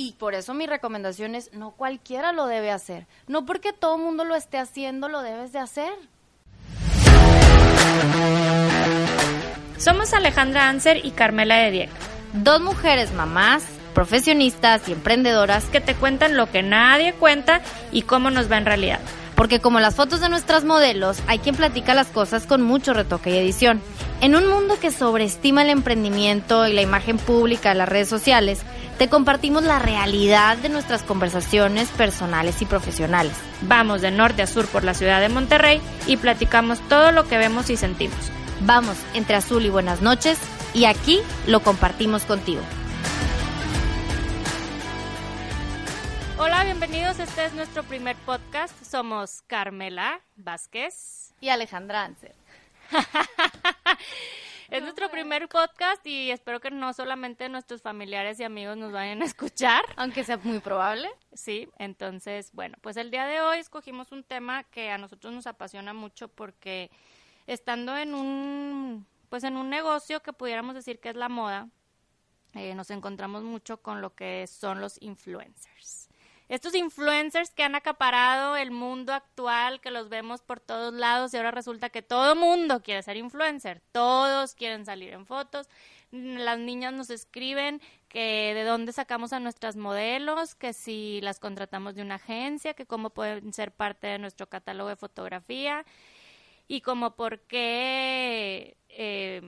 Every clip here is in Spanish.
Y por eso mi recomendación es, no cualquiera lo debe hacer. No porque todo el mundo lo esté haciendo, lo debes de hacer. Somos Alejandra Anser y Carmela de Diego. Dos mujeres mamás, profesionistas y emprendedoras que te cuentan lo que nadie cuenta y cómo nos va en realidad. Porque como las fotos de nuestras modelos, hay quien platica las cosas con mucho retoque y edición. En un mundo que sobreestima el emprendimiento y la imagen pública de las redes sociales, te compartimos la realidad de nuestras conversaciones personales y profesionales. Vamos de norte a sur por la ciudad de Monterrey y platicamos todo lo que vemos y sentimos. Vamos entre azul y buenas noches y aquí lo compartimos contigo. Hola, bienvenidos. Este es nuestro primer podcast. Somos Carmela Vázquez y Alejandra Anser. Es nuestro primer podcast y espero que no solamente nuestros familiares y amigos nos vayan a escuchar. Aunque sea muy probable. Sí, entonces, bueno, pues el día de hoy escogimos un tema que a nosotros nos apasiona mucho porque estando en un, pues en un negocio que pudiéramos decir que es la moda, eh, nos encontramos mucho con lo que son los influencers estos influencers que han acaparado el mundo actual, que los vemos por todos lados y ahora resulta que todo mundo quiere ser influencer, todos quieren salir en fotos. Las niñas nos escriben que de dónde sacamos a nuestras modelos, que si las contratamos de una agencia, que cómo pueden ser parte de nuestro catálogo de fotografía y como por qué eh,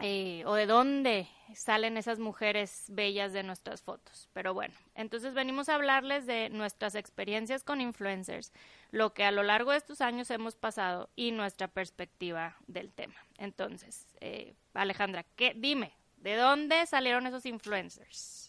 eh, o de dónde salen esas mujeres bellas de nuestras fotos. Pero bueno, entonces venimos a hablarles de nuestras experiencias con influencers, lo que a lo largo de estos años hemos pasado y nuestra perspectiva del tema. Entonces, eh, Alejandra, ¿qué, dime, ¿de dónde salieron esos influencers?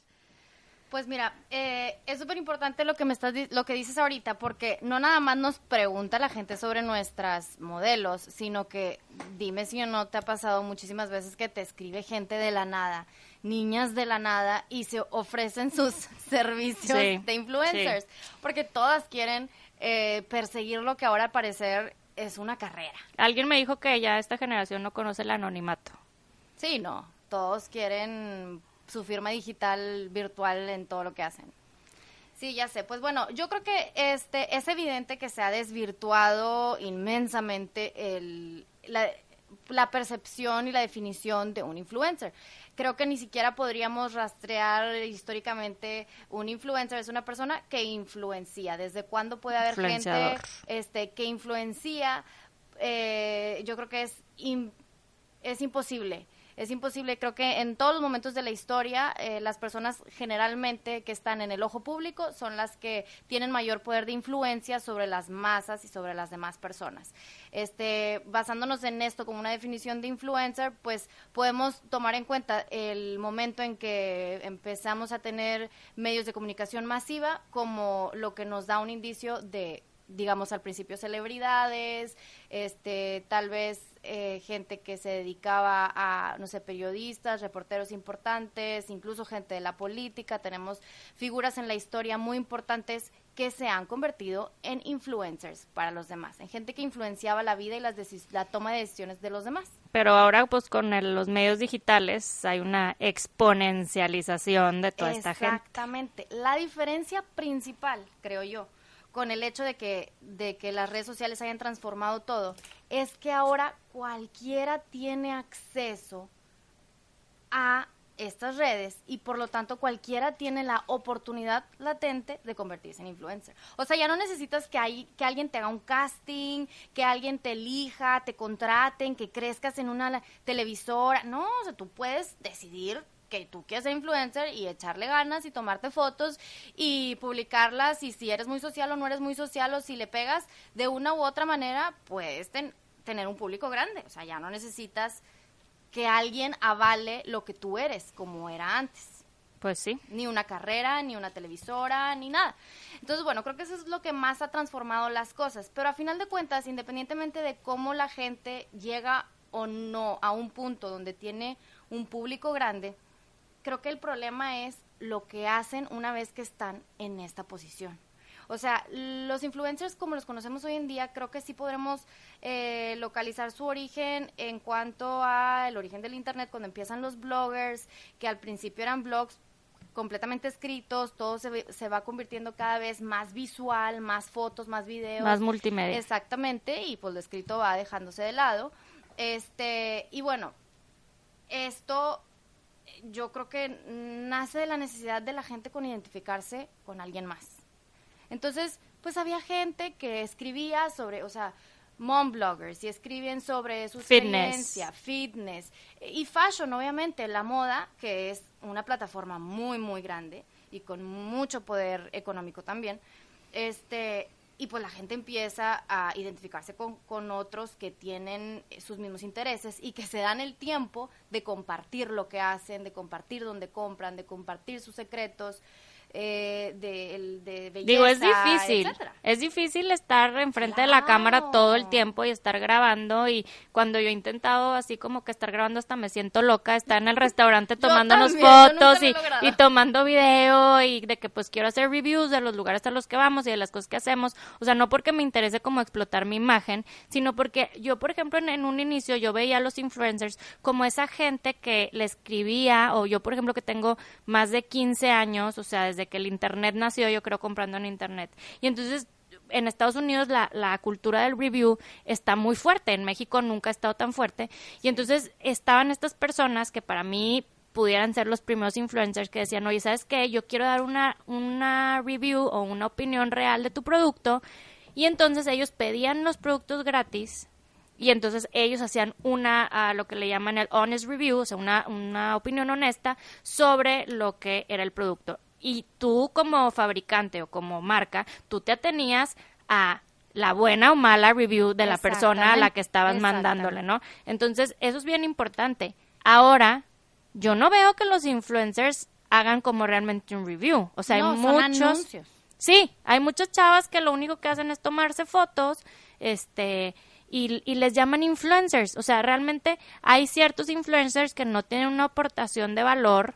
Pues mira, eh, es súper importante lo que me estás lo que dices ahorita, porque no nada más nos pregunta la gente sobre nuestras modelos, sino que dime si o no te ha pasado muchísimas veces que te escribe gente de la nada, niñas de la nada, y se ofrecen sus servicios de influencers, porque todas quieren eh, perseguir lo que ahora al parecer es una carrera. Alguien me dijo que ya esta generación no conoce el anonimato. Sí, no, todos quieren su firma digital virtual en todo lo que hacen. Sí, ya sé. Pues bueno, yo creo que este es evidente que se ha desvirtuado inmensamente el, la, la percepción y la definición de un influencer. Creo que ni siquiera podríamos rastrear históricamente un influencer es una persona que influencia. ¿Desde cuándo puede haber gente este que influencia? Eh, yo creo que es es imposible es imposible. Creo que en todos los momentos de la historia, eh, las personas generalmente que están en el ojo público son las que tienen mayor poder de influencia sobre las masas y sobre las demás personas. Este, basándonos en esto como una definición de influencer, pues podemos tomar en cuenta el momento en que empezamos a tener medios de comunicación masiva como lo que nos da un indicio de digamos al principio celebridades, este, tal vez eh, gente que se dedicaba a, no sé, periodistas, reporteros importantes, incluso gente de la política. Tenemos figuras en la historia muy importantes que se han convertido en influencers para los demás, en gente que influenciaba la vida y las la toma de decisiones de los demás. Pero ahora, pues con los medios digitales hay una exponencialización de toda esta gente. Exactamente. La diferencia principal, creo yo, con el hecho de que, de que las redes sociales hayan transformado todo, es que ahora cualquiera tiene acceso a estas redes y por lo tanto cualquiera tiene la oportunidad latente de convertirse en influencer. O sea, ya no necesitas que, hay, que alguien te haga un casting, que alguien te elija, te contraten, que crezcas en una televisora. No, o sea, tú puedes decidir que tú quieres ser influencer y echarle ganas y tomarte fotos y publicarlas y si eres muy social o no eres muy social o si le pegas de una u otra manera, puedes tener un público grande. O sea, ya no necesitas que alguien avale lo que tú eres como era antes. Pues sí. Ni una carrera, ni una televisora, ni nada. Entonces, bueno, creo que eso es lo que más ha transformado las cosas. Pero a final de cuentas, independientemente de cómo la gente llega o no a un punto donde tiene un público grande, creo que el problema es lo que hacen una vez que están en esta posición. O sea, los influencers como los conocemos hoy en día, creo que sí podremos eh, localizar su origen en cuanto al origen del Internet, cuando empiezan los bloggers, que al principio eran blogs completamente escritos, todo se, se, va convirtiendo cada vez más visual, más fotos, más videos. Más multimedia. Exactamente, y pues lo escrito va dejándose de lado. Este, y bueno, esto yo creo que nace de la necesidad de la gente con identificarse con alguien más. Entonces, pues había gente que escribía sobre, o sea, mom bloggers y escriben sobre su experiencia, fitness y fashion, obviamente, la moda, que es una plataforma muy, muy grande y con mucho poder económico también. Este, y pues la gente empieza a identificarse con, con, otros que tienen sus mismos intereses y que se dan el tiempo de compartir lo que hacen, de compartir dónde compran, de compartir sus secretos, eh, de, de, belleza, Digo, es difícil. Es difícil estar enfrente de la cámara todo el tiempo y estar grabando. Y cuando yo he intentado así como que estar grabando, hasta me siento loca. Estar en el restaurante tomándonos fotos y, y, tomando video y de que pues quiero hacer reviews de los lugares a los que vamos y de las cosas que hacemos. O sea, no porque me interese como explotar mi imagen, sino porque yo, por ejemplo, en, en un inicio yo veía a los influencers como esa gente que le escribía, o yo, por ejemplo, que tengo más de 15 años, o sea, desde que el Internet nació, yo creo, comprando en Internet. Y entonces en Estados Unidos la, cultura del review está muy fuerte, en México nunca ha estado tan fuerte. Y entonces estaban estas personas que para mí pudieran ser los primeros influencers que decían, oye, ¿sabes qué? Yo quiero dar una, una review o una opinión real de tu producto. Y entonces ellos pedían los productos gratis y entonces ellos hacían una, a lo que le llaman el honest review, o sea, una, una opinión honesta sobre lo que era el producto y tú como fabricante o como marca, tú te atenías a la buena o mala review de la persona a la que estabas mandándole, ¿no? Entonces, eso es bien importante. Ahora, yo no veo que los influencers hagan como realmente un review. O sea, hay muchos. Sí, hay muchas chavas que lo único que hacen es tomarse fotos, este, y, y, les llaman influencers. O sea, realmente hay ciertos influencers que no tienen una aportación de valor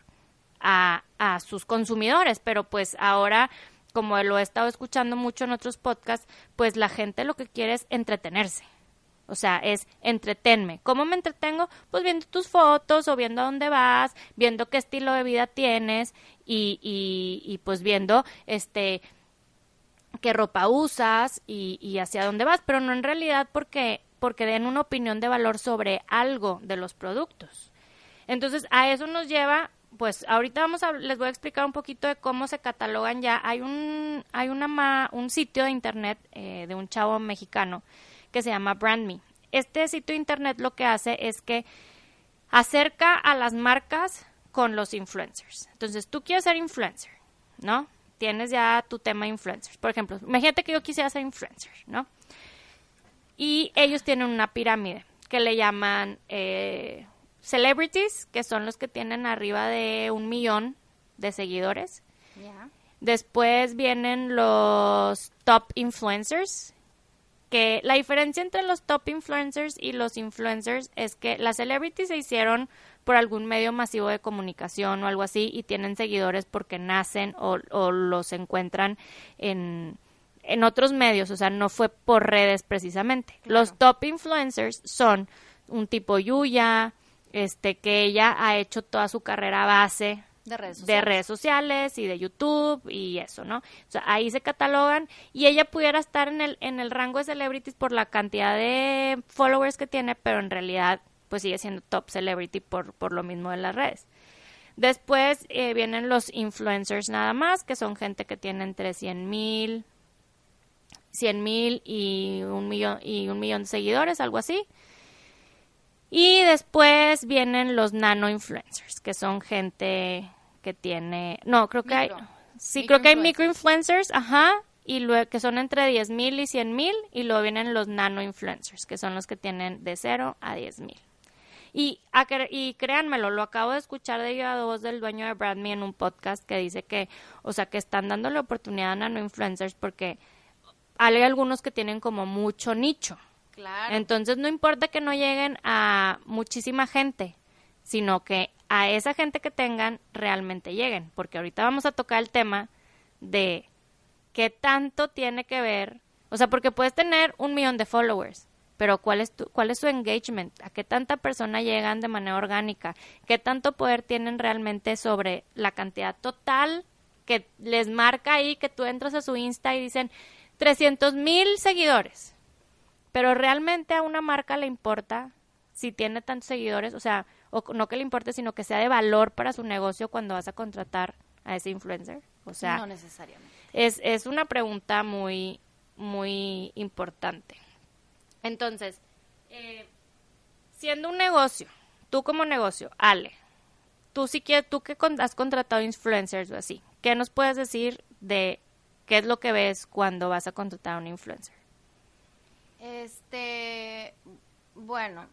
a, sus consumidores, pero pues ahora como lo he estado escuchando mucho en otros podcasts, pues la gente lo que quiere es entretenerse. O sea, es entretenme. ¿Cómo me entretengo? Pues viendo tus fotos o viendo a dónde vas, viendo qué estilo de vida tienes y, y, y pues viendo este qué ropa usas y, y, hacia dónde vas, pero no en realidad porque, porque den una opinión de valor sobre algo de los productos. Entonces, a eso nos lleva pues ahorita vamos a, les voy a explicar un poquito de cómo se catalogan ya. Hay un, hay una un sitio de internet eh, de un chavo mexicano que se llama BrandMe. Este sitio de internet lo que hace es que acerca a las marcas con los influencers. Entonces, tú quieres ser influencer, ¿no? Tienes ya tu tema influencers. Por ejemplo, imagínate que yo quisiera ser influencer, ¿no? Y ellos tienen una pirámide que le llaman eh, celebrities, que son los que tienen arriba de un millón de seguidores. Después vienen los top influencers, que la diferencia entre los top influencers y los influencers es que las celebrities se hicieron por algún medio masivo de comunicación o algo así y tienen seguidores porque nacen o, los encuentran en, en otros medios, o sea, no fue por redes precisamente. Los top influencers son un tipo Yuya, este, que ella ha hecho toda su carrera base de redes, sociales. de redes sociales y de YouTube y eso, ¿no? O sea, ahí se catalogan y ella pudiera estar en el, en el rango de celebrities por la cantidad de followers que tiene, pero en realidad pues sigue siendo top celebrity por, por lo mismo de las redes. Después eh, vienen los influencers nada más, que son gente que tiene entre 100 mil, 100 mil y un millón, y un millón de seguidores, algo así. Y después vienen los nano influencers, que son gente que tiene, no, creo que hay, sí, creo que hay micro influencers, ajá, y luego que son entre 10 mil y 100 mil, y luego vienen los nano influencers, que son los que tienen de 0 a 10 mil. Y, y créanmelo, lo acabo de escuchar de viva voz del dueño de Brand en un podcast que dice que, o sea, que están dándole oportunidad a no influencers porque hay algunos que tienen como mucho nicho. Entonces no importa que no lleguen a muchísima gente, sino que a esa gente que tengan realmente lleguen, porque ahorita vamos a tocar el tema de qué tanto tiene que ver, o sea, porque puedes tener un millón de followers, pero ¿cuál es, tu, cuál es su engagement? ¿A qué tanta persona llegan de manera orgánica? ¿Qué tanto poder tienen realmente sobre la cantidad total que les marca ahí que tú entras a su Insta y dicen 300 mil seguidores? Pero realmente a una marca le importa si tiene tantos seguidores, o sea, o no que le importe, sino que sea de valor para su negocio cuando vas a contratar a ese influencer. O sea, no necesariamente. Es, es una pregunta muy, muy importante. Entonces, eh, siendo un negocio, tú como negocio, Ale, tú sí que, tú que has contratado influencers o así, ¿qué nos puedes decir de qué es lo que ves cuando vas a contratar a un influencer? Este, bueno,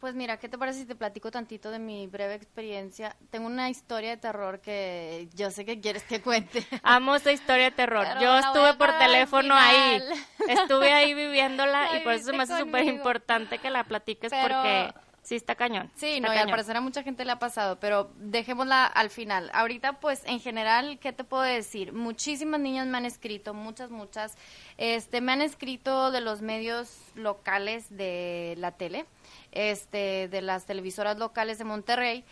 pues mira, ¿qué te parece si te platico tantito de mi breve experiencia? Tengo una historia de terror que yo sé que quieres que cuente. Amo esa historia de terror. yo estuve por teléfono ahí. Estuve ahí viviéndola y por eso me hace súper importante que la platiques porque sí está cañón. Sí, no, y al parecer a mucha gente le ha pasado, pero dejémosla al final. Ahorita, pues, en general, ¿qué te puedo decir? Muchísimas niñas me han escrito, muchas, muchas. Este, me han escrito de los medios locales de la tele este, de las televisoras locales de Monterrey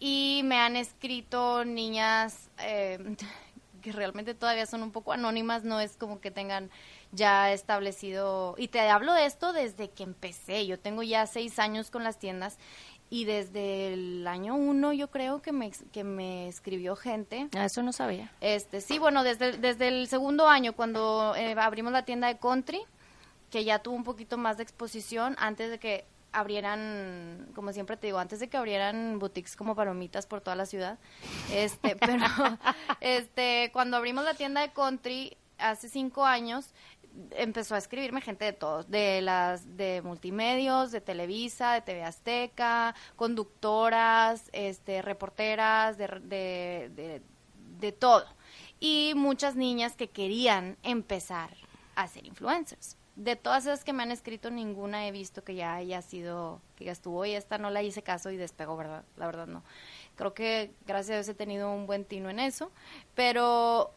y me han escrito niñas eh, que realmente todavía son un poco anónimas, no es como que tengan ya establecido, y te hablo de esto desde que empecé, yo tengo ya seis años con las tiendas y desde el año uno yo creo que me, que me escribió gente. Ah, eso no sabía. Este, sí, bueno, desde, desde el segundo año cuando eh, abrimos la tienda de Country, que ya tuvo un poquito más de exposición antes de que abrieran, como siempre te digo, antes de que abrieran boutiques como palomitas por toda la ciudad, este, pero este, cuando abrimos la tienda de country hace cinco años, empezó a escribirme gente de todos, de las de multimedios, de Televisa, de TV Azteca, conductoras, este, reporteras, de, de, de, todo. Y muchas niñas que querían empezar a ser influencers de todas esas que me han escrito, ninguna he visto que ya haya sido, que ya estuvo y esta no la hice caso y despegó, ¿verdad? La verdad no. Creo que gracias a Dios he tenido un buen tino en eso, pero,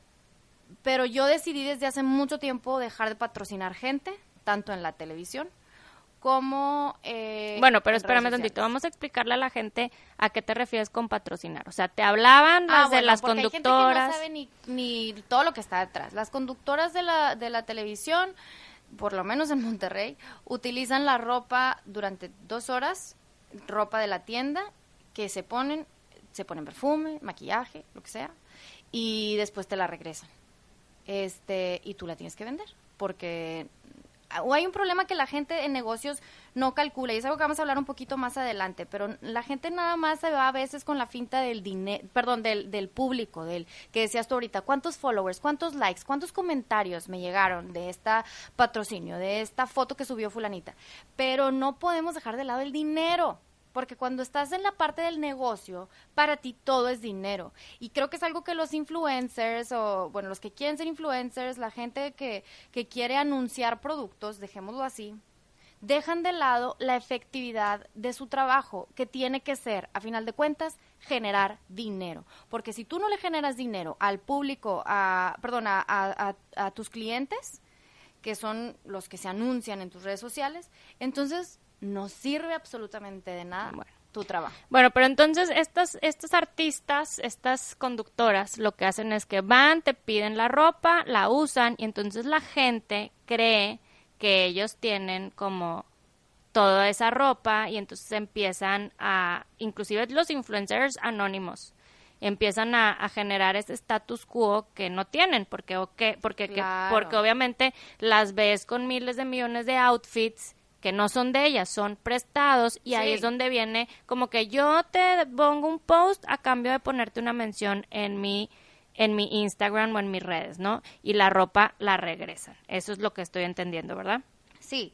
pero yo decidí desde hace mucho tiempo dejar de patrocinar gente, tanto en la televisión como... Eh, bueno, pero espérame tantito, vamos a explicarle a la gente a qué te refieres con patrocinar. O sea, te hablaban ah, las de las conductoras... Hay gente que no sabe ni, ni todo lo que está detrás. Las conductoras de la, de la televisión por lo menos en Monterrey, utilizan la ropa durante dos horas, ropa de la tienda, que se ponen, se ponen perfume, maquillaje, lo que sea, y después te la regresan. Este, y tú la tienes que vender, porque o hay un problema que la gente en negocios no calcula, y es algo que vamos a hablar un poquito más adelante, pero la gente nada más se va a veces con la finta del dinero, perdón, del, del público, del que decías tú ahorita, cuántos followers, cuántos likes, cuántos comentarios me llegaron de esta patrocinio, de esta foto que subió fulanita, pero no podemos dejar de lado el dinero porque cuando estás en la parte del negocio, para ti todo es dinero. Y creo que es algo que los influencers, o bueno, los que quieren ser influencers, la gente que, que quiere anunciar productos, dejémoslo así, dejan de lado la efectividad de su trabajo, que tiene que ser, a final de cuentas, generar dinero. Porque si tú no le generas dinero al público, a, perdón, a, a, a tus clientes, que son los que se anuncian en tus redes sociales, entonces no sirve absolutamente de nada tu trabajo. Bueno, pero entonces estas, estas artistas, estas conductoras, lo que hacen es que van, te piden la ropa, la usan y entonces la gente cree que ellos tienen como toda esa ropa y entonces empiezan a, inclusive los influencers anónimos, empiezan a, generar ese status quo que no tienen, porque, okay, porque, porque obviamente las ves con miles de millones de outfits que no son de ellas, son prestados y ahí es donde viene como que yo te pongo un post a cambio de ponerte una mención en mi en mi Instagram o en mis redes, ¿no? Y la ropa la regresan. Eso es lo que estoy entendiendo, ¿verdad? Sí.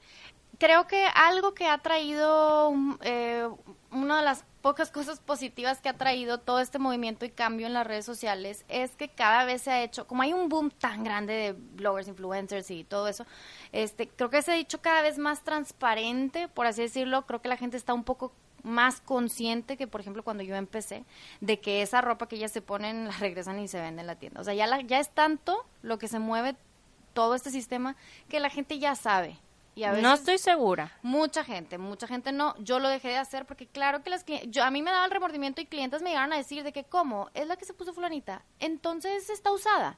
Creo que algo que ha traído eh, una de las pocas cosas positivas que ha traído todo este movimiento y cambio en las redes sociales es que cada vez se ha hecho, como hay un boom tan grande de bloggers, influencers y todo eso, este, creo que se ha hecho cada vez más transparente, por así decirlo, creo que la gente está un poco más consciente que, por ejemplo, cuando yo empecé, de que esa ropa que ellas se ponen la regresan y se vende en la tienda. O sea, ya, la, ya es tanto lo que se mueve todo este sistema que la gente ya sabe no estoy segura. Mucha gente, mucha gente no. Yo lo dejé de hacer porque claro que las yo a mí me daba el remordimiento y clientes me llegaron a decir de que cómo, es la que se puso fulanita, entonces está usada.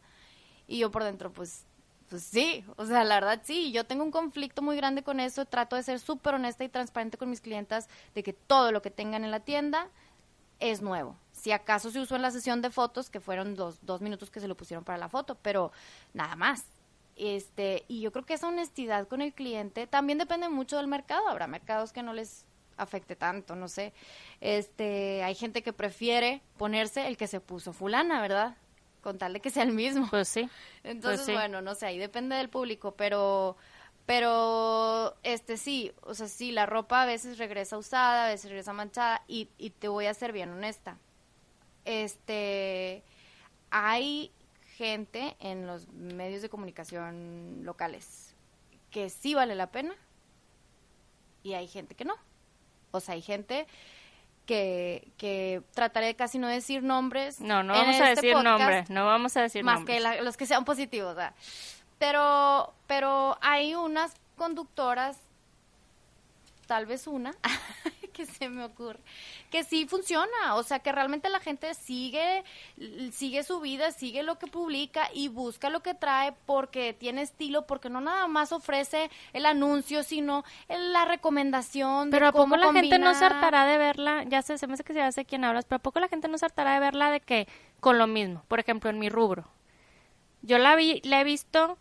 Y yo por dentro, pues, pues sí, o sea, la verdad sí, yo tengo un conflicto muy grande con eso, trato de ser súper honesta y transparente con mis clientas de que todo lo que tengan en la tienda es nuevo. Si acaso se usó en la sesión de fotos, que fueron dos, dos minutos que se lo pusieron para la foto, pero nada más este, y yo creo que esa honestidad con el cliente también depende mucho del mercado. Habrá mercados que no les afecte tanto, no sé. Este, hay gente que prefiere ponerse el que se puso fulana, ¿verdad? Con tal de que sea el mismo. Pues sí. Entonces, pues bueno, no sé, ahí depende del público, pero pero este sí, o sea, sí, la ropa a veces regresa usada, a veces regresa manchada y, y te voy a ser bien honesta. Este hay gente en los medios de comunicación locales que sí vale la pena y hay gente que no. O sea, hay gente que, que trataré de casi no decir nombres. No, no vamos a este decir nombres, no vamos a decir más que los que sean positivos. Pero, pero hay unas conductoras, tal vez una, que se me ocurre, que sí funciona, o sea, que realmente la gente sigue, sigue su vida, sigue lo que publica y busca lo que trae porque tiene estilo, porque no nada más ofrece el anuncio, sino la recomendación. Pero ¿a poco la gente no se hartará de verla? Ya sé, se me hace que se hace quien hablas, pero ¿a poco la gente no se hartará de verla de que con lo mismo? Por ejemplo, en mi rubro. Yo la, vi, la he visto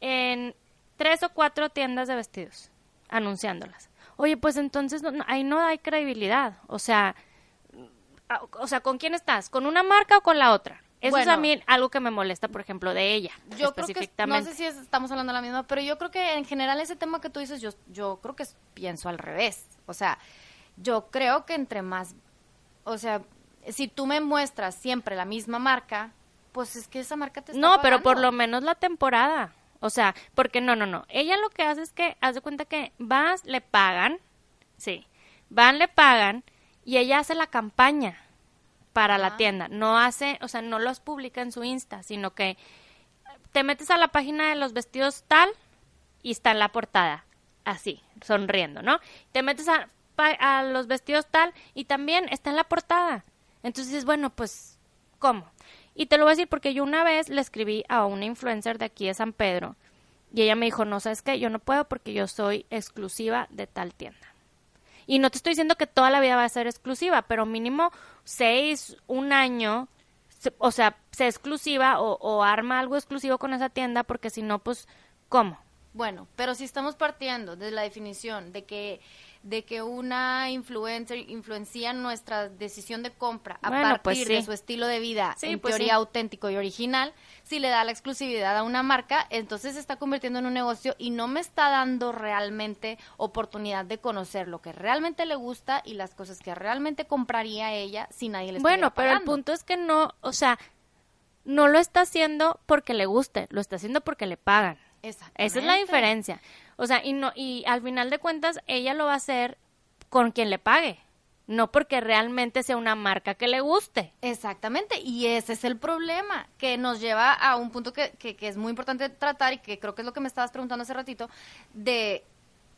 en tres o cuatro tiendas de vestidos anunciándolas oye, pues entonces ahí no hay credibilidad. O sea, o sea, ¿con quién estás? ¿Con una marca o con la otra? Eso es a mí algo que me molesta, por ejemplo, de ella. Yo creo que, no sé si estamos hablando de la misma, pero yo creo que en general ese tema que tú dices, yo, yo creo que pienso al revés. O sea, yo creo que entre más, o sea, si tú me muestras siempre la misma marca, pues es que esa marca te está No, pero por lo menos la temporada. O sea, porque no, no, no. Ella lo que hace es que, haz de cuenta que vas, le pagan, sí, van, le pagan y ella hace la campaña para la tienda. No hace, o sea, no los publica en su Insta, sino que te metes a la página de los vestidos tal y está en la portada, así, sonriendo, ¿no? Te metes a, a los vestidos tal y también está en la portada. Entonces, bueno, pues, ¿cómo? Y te lo voy a decir porque yo una vez le escribí a una influencer de aquí de San Pedro y ella me dijo, no, sabes qué, yo no puedo porque yo soy exclusiva de tal tienda. Y no te estoy diciendo que toda la vida va a ser exclusiva, pero mínimo seis, un año, o sea, sea exclusiva o, arma algo exclusivo con esa tienda porque si no, pues, ¿cómo? Bueno, pero si estamos partiendo de la definición de que de que una influencer influencia nuestra decisión de compra a pues partir de su estilo de vida en pues teoría auténtico y original, si le da la exclusividad a una marca, entonces se está convirtiendo en un negocio y no me está dando realmente oportunidad de conocer lo que realmente le gusta y las cosas que realmente compraría ella si nadie le Bueno, pero el punto es que no, o sea, no lo está haciendo porque le guste, lo está haciendo porque le pagan. Esa es la diferencia. O sea, y, no, y al final de cuentas ella lo va a hacer con quien le pague, no porque realmente sea una marca que le guste. Exactamente, y ese es el problema, que nos lleva a un punto que, que, es muy importante tratar y que creo que es lo que me estabas preguntando hace ratito, de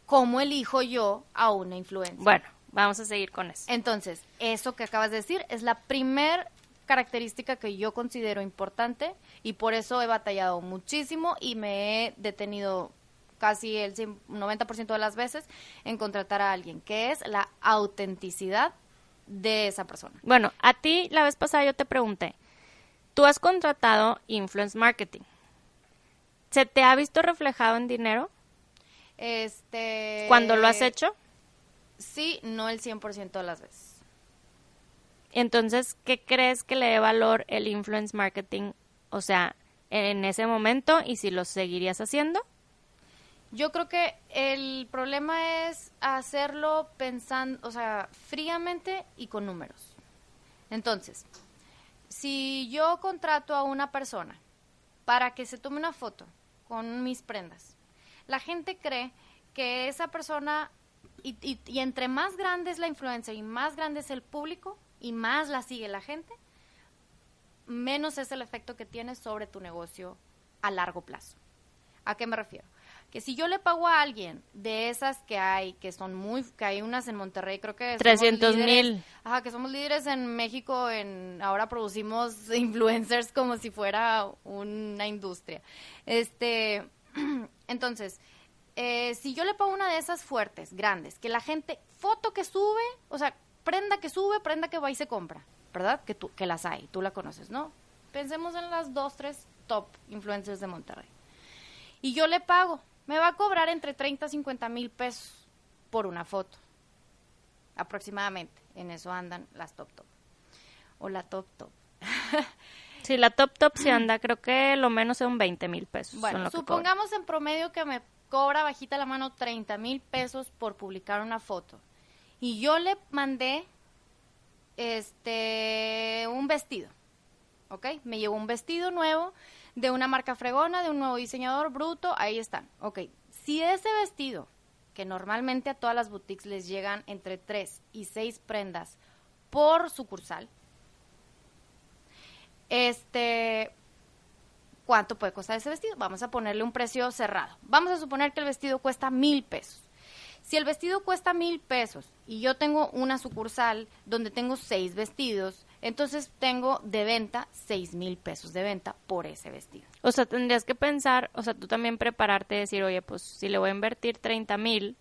cómo elijo yo a una influencia. Bueno, vamos a seguir con eso. Entonces, eso que acabas de decir es la primer característica que yo considero importante y por eso he batallado muchísimo y me he detenido casi el 90% de las veces en contratar a alguien, que es la autenticidad de esa persona. Bueno, a ti la vez pasada yo te pregunté, tú has contratado influence marketing. ¿Se te ha visto reflejado en dinero? Este... ¿Cuando lo has hecho? Sí, no el 100% de las veces. Entonces, ¿qué crees que le dé valor el influence marketing? O sea, en ese momento y si lo seguirías haciendo? Yo creo que el problema es hacerlo pensando, o sea, fríamente y con números. Entonces, si yo contrato a una persona para que se tome una foto con mis prendas, la gente cree que esa persona, y, y, entre más grande es la influencia y más grande es el público y más la sigue la gente, menos es el efecto que tiene sobre tu negocio a largo plazo. ¿A qué me refiero? Que si yo le pago a alguien de esas que hay, que son muy, que hay unas en Monterrey, creo que... 300 mil. Ajá, que somos líderes en México, en ahora producimos influencers como si fuera una industria. Este, entonces, eh, si yo le pago una de esas fuertes, grandes, que la gente, foto que sube, o sea, prenda que sube, prenda que va y se compra, ¿verdad? Que, tú, que las hay, tú la conoces, ¿no? Pensemos en las dos, tres top influencers de Monterrey. Y yo le pago me va a cobrar entre 30 y 50 mil pesos por una foto. Aproximadamente. En eso andan las top top. O la top top. sí, la top top se anda, creo que lo menos son 20 mil pesos. Bueno, supongamos en promedio que me cobra bajita la mano 30 mil pesos por publicar una foto. Y yo le mandé este un vestido. ¿Ok? Me llevo un vestido nuevo de una marca fregona, de un nuevo diseñador bruto, ahí están. Ok, si ese vestido, que normalmente a todas las boutiques les llegan entre 3 y 6 prendas por sucursal, este, ¿cuánto puede costar ese vestido? Vamos a ponerle un precio cerrado. Vamos a suponer que el vestido cuesta mil pesos. Si el vestido cuesta mil pesos y yo tengo una sucursal donde tengo seis vestidos, entonces tengo de venta seis mil pesos de venta por ese vestido. O sea, tendrías que pensar, o sea, tú también prepararte y decir, oye, pues si le voy a invertir 30 mil,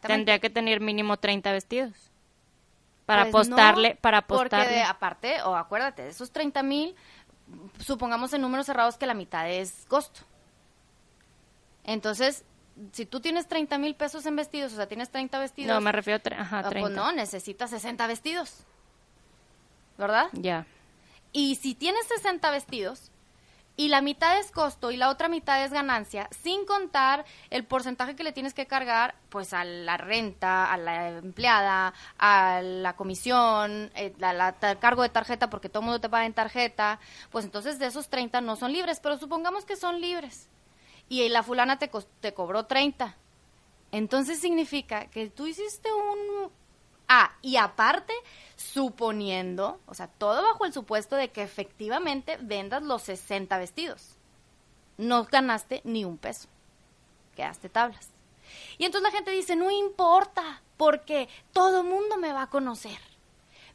tendría que tener mínimo 30 vestidos. Para pues apostarle, para apostarle. Porque aparte, o acuérdate, de esos 30 mil, supongamos en números cerrados que la mitad es costo. Entonces, si tú tienes 30 mil pesos en vestidos, o sea, tienes 30 vestidos. No, me refiero a ajá, 30. Ah, pues no, necesitas 60 vestidos. ¿Verdad? Ya. Y si tienes 60 vestidos y la mitad es costo y la otra mitad es ganancia, sin contar el porcentaje que le tienes que cargar, pues a la renta, a la empleada, a la comisión, eh, cargo de tarjeta, porque todo el mundo te paga en tarjeta, pues entonces de esos 30 no son libres, pero supongamos que son libres. Y la fulana te, te cobró 30. Entonces significa que tú hiciste un Ah, y aparte, suponiendo, o sea, todo bajo el supuesto de que efectivamente vendas los 60 vestidos. No ganaste ni un peso. Quedaste tablas. Y entonces la gente dice, no importa, porque todo mundo me va a conocer.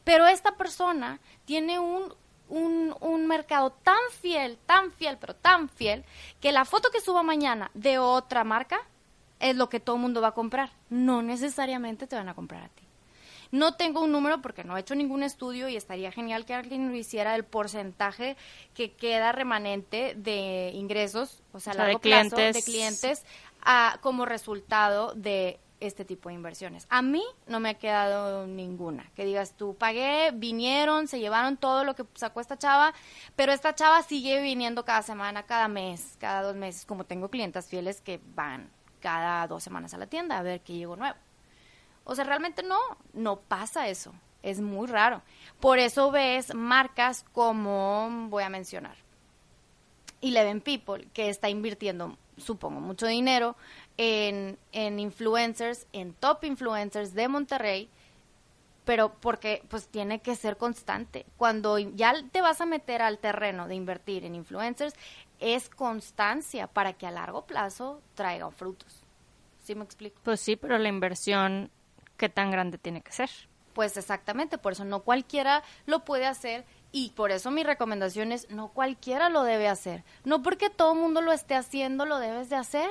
Pero esta persona tiene un, un, un, mercado tan fiel, tan fiel, pero tan fiel, que la foto que suba mañana de otra marca es lo que todo el mundo va a comprar. No necesariamente te van a comprar a ti. No tengo un número porque no he hecho ningún estudio y estaría genial que alguien lo hiciera el porcentaje que queda remanente de ingresos, o sea, largo de plazo, clientes. de clientes como resultado de este tipo de inversiones. A mí no me ha quedado ninguna. Que digas tú, pagué, vinieron, se llevaron todo lo que sacó esta chava, pero esta chava sigue viniendo cada semana, cada mes, cada dos meses, como tengo clientas fieles que van cada dos semanas a la tienda a ver qué llegó nuevo. O sea, realmente no, no pasa eso. Es muy raro. Por eso ves marcas como, voy a mencionar, Eleven People, que está invirtiendo, supongo, mucho dinero en, en influencers, en top influencers de Monterrey, pero porque pues tiene que ser constante. Cuando ya te vas a meter al terreno de invertir en influencers, es constancia para que a largo plazo traigan frutos. ¿Sí me explico? Pues sí, pero la inversión qué tan grande tiene que ser. Pues exactamente, por eso no cualquiera lo puede hacer y por eso mi recomendación es no cualquiera lo debe hacer. No porque todo el mundo lo esté haciendo lo debes de hacer.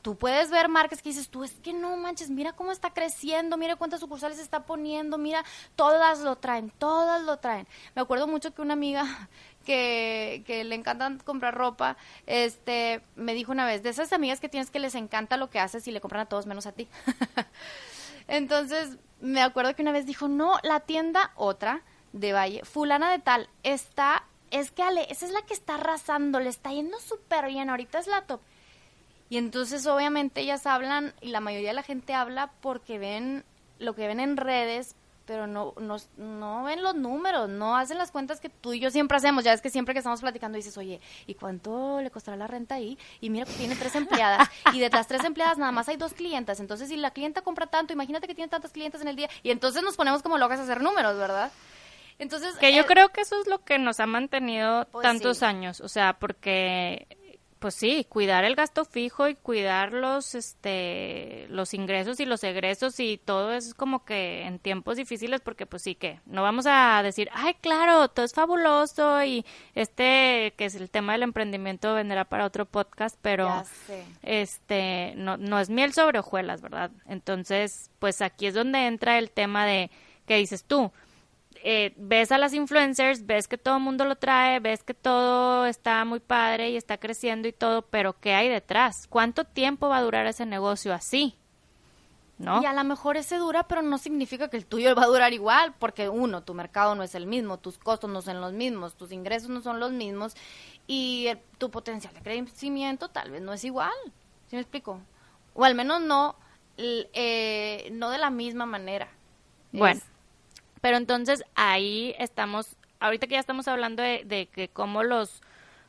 Tú puedes ver marcas que dices, tú es que no manches, mira cómo está creciendo, mira cuántas sucursales está poniendo, mira, todas lo traen, todas lo traen. Me acuerdo mucho que una amiga que, que le encantan comprar ropa, este, me dijo una vez, de esas amigas que tienes que les encanta lo que haces y le compran a todos menos a ti. Entonces, me acuerdo que una vez dijo, no, la tienda, otra, de Valle, fulana de tal, está, es que Ale, esa es la que está arrasando, le está yendo súper bien, ahorita es la top. Y entonces obviamente ellas hablan y la mayoría de la gente habla porque ven lo que ven en redes, pero no, no, no ven los números, no hacen las cuentas que tú y yo siempre hacemos. Ya es que siempre que estamos platicando dices, oye, ¿y cuánto le costará la renta ahí? Y mira que tiene tres empleadas. y de las tres empleadas nada más hay dos clientas. Entonces, si la clienta compra tanto, imagínate que tiene tantas clientes en el día. Y entonces nos ponemos como locas a hacer números, ¿verdad? Entonces, que yo eh, creo que eso es lo que nos ha mantenido Pues tantos sí. años, o sea, porque pues sí, cuidar el gasto fijo y cuidar los este los ingresos y los egresos y todo es como que en tiempos difíciles porque pues sí que no vamos a decir, "Ay, claro, todo es fabuloso" y este que es el tema del emprendimiento vendrá para otro podcast, pero este no, no es miel sobre hojuelas, ¿verdad? Entonces, pues aquí es donde entra el tema de que dices tú, eh, ves a las influencers, ves que todo el mundo lo trae, ves que todo está muy padre y está creciendo y todo, pero ¿qué hay detrás? ¿Cuánto tiempo va a durar ese negocio así? ¿No? Y a lo mejor ese dura, pero no significa que el tuyo va a durar igual, porque uno, tu mercado no es el mismo, tus costos no son los mismos, tus ingresos no son los mismos y el- tu potencial de crecimiento tal vez no es igual. ¿Sí me explico? O al menos no, eh, no de la misma manera. Bueno, Es- pero entonces ahí estamos, ahorita que ya estamos hablando de, de que cómo los,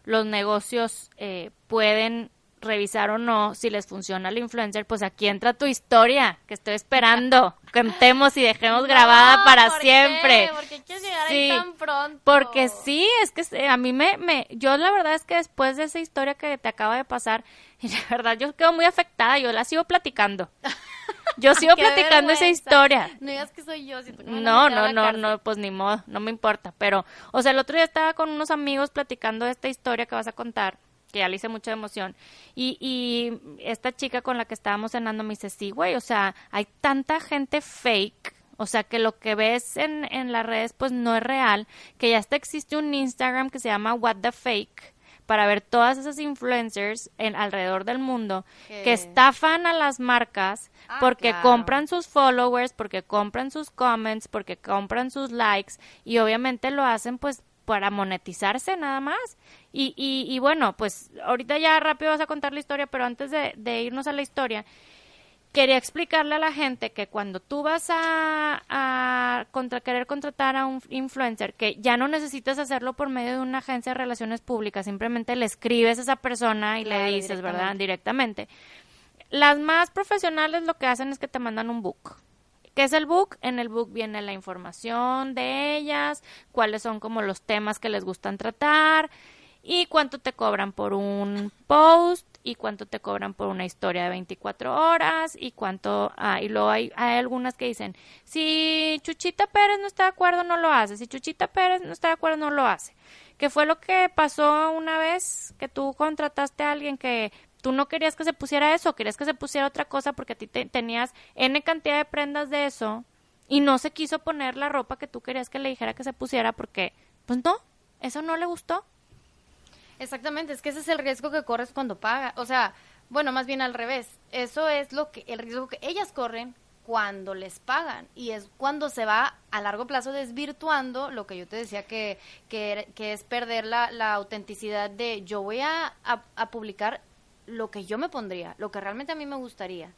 los negocios eh, pueden revisar o no si les funciona el influencer, pues aquí entra tu historia, que estoy esperando. Contemos y dejemos grabada para ¿por qué? siempre. ¿Por qué quieres llegar Sí, ahí tan pronto? Porque sí, es que a mí me, me, yo la verdad es que después de esa historia que te acaba de pasar, y la verdad yo quedo muy afectada, yo la sigo platicando. Yo sigo platicando esa historia. No digas que soy yo. siento que me No, no, no, no, pues ni modo, no me importa. Pero, o sea, el otro día estaba con unos amigos platicando de esta historia que vas a contar, que ya le hice mucha emoción. Y, y esta chica con la que estábamos cenando me dice, sí, güey, o sea, hay tanta gente fake. O sea, que lo que ves en, en las redes, pues no es real. Que ya hasta existe un Instagram que se llama What the Fake para ver todas esas influencers en, alrededor del mundo Que- que estafan a las marcas Ah, porque claro. compran sus followers, porque compran sus comments, porque compran sus likes y obviamente lo hacen pues para monetizarse nada más. Y, y, y bueno, pues ahorita ya rápido vas a contar la historia, pero antes de, de irnos a la historia, quería explicarle a la gente que cuando tú vas a, a contra, querer contratar a un influencer, que ya no necesitas hacerlo por medio de una agencia de relaciones públicas, simplemente le escribes a esa persona y Claro, le dices, ¿verdad? Directamente. Las más profesionales lo que hacen es que te mandan un book. ¿Qué es el book? En el book viene la información de ellas, cuáles son como los temas que les gustan tratar y cuánto te cobran por un post y cuánto te cobran por una historia de 24 horas y cuánto... Ah, y luego hay, hay algunas que dicen, si Chuchita Pérez no está de acuerdo, no lo hace. Si Chuchita Pérez no está de acuerdo, no lo hace. ¿Qué fue lo que pasó una vez que tú contrataste a alguien que tú no querías que se pusiera eso, querías que se pusiera otra cosa porque a ti te- tenías N cantidad de prendas de eso y no se quiso poner la ropa que tú querías que le dijera que se pusiera porque, pues no, eso no le gustó. Exactamente, es que ese es el riesgo que corres cuando pagas. O sea, bueno, más bien al revés. Eso es lo que el riesgo que ellas corren cuando les pagan y es cuando se va a largo plazo desvirtuando lo que yo te decía que, que, que es perder la, la autenticidad de yo voy a, a, a publicar lo que yo me pondría, lo que realmente a mí me gustaría.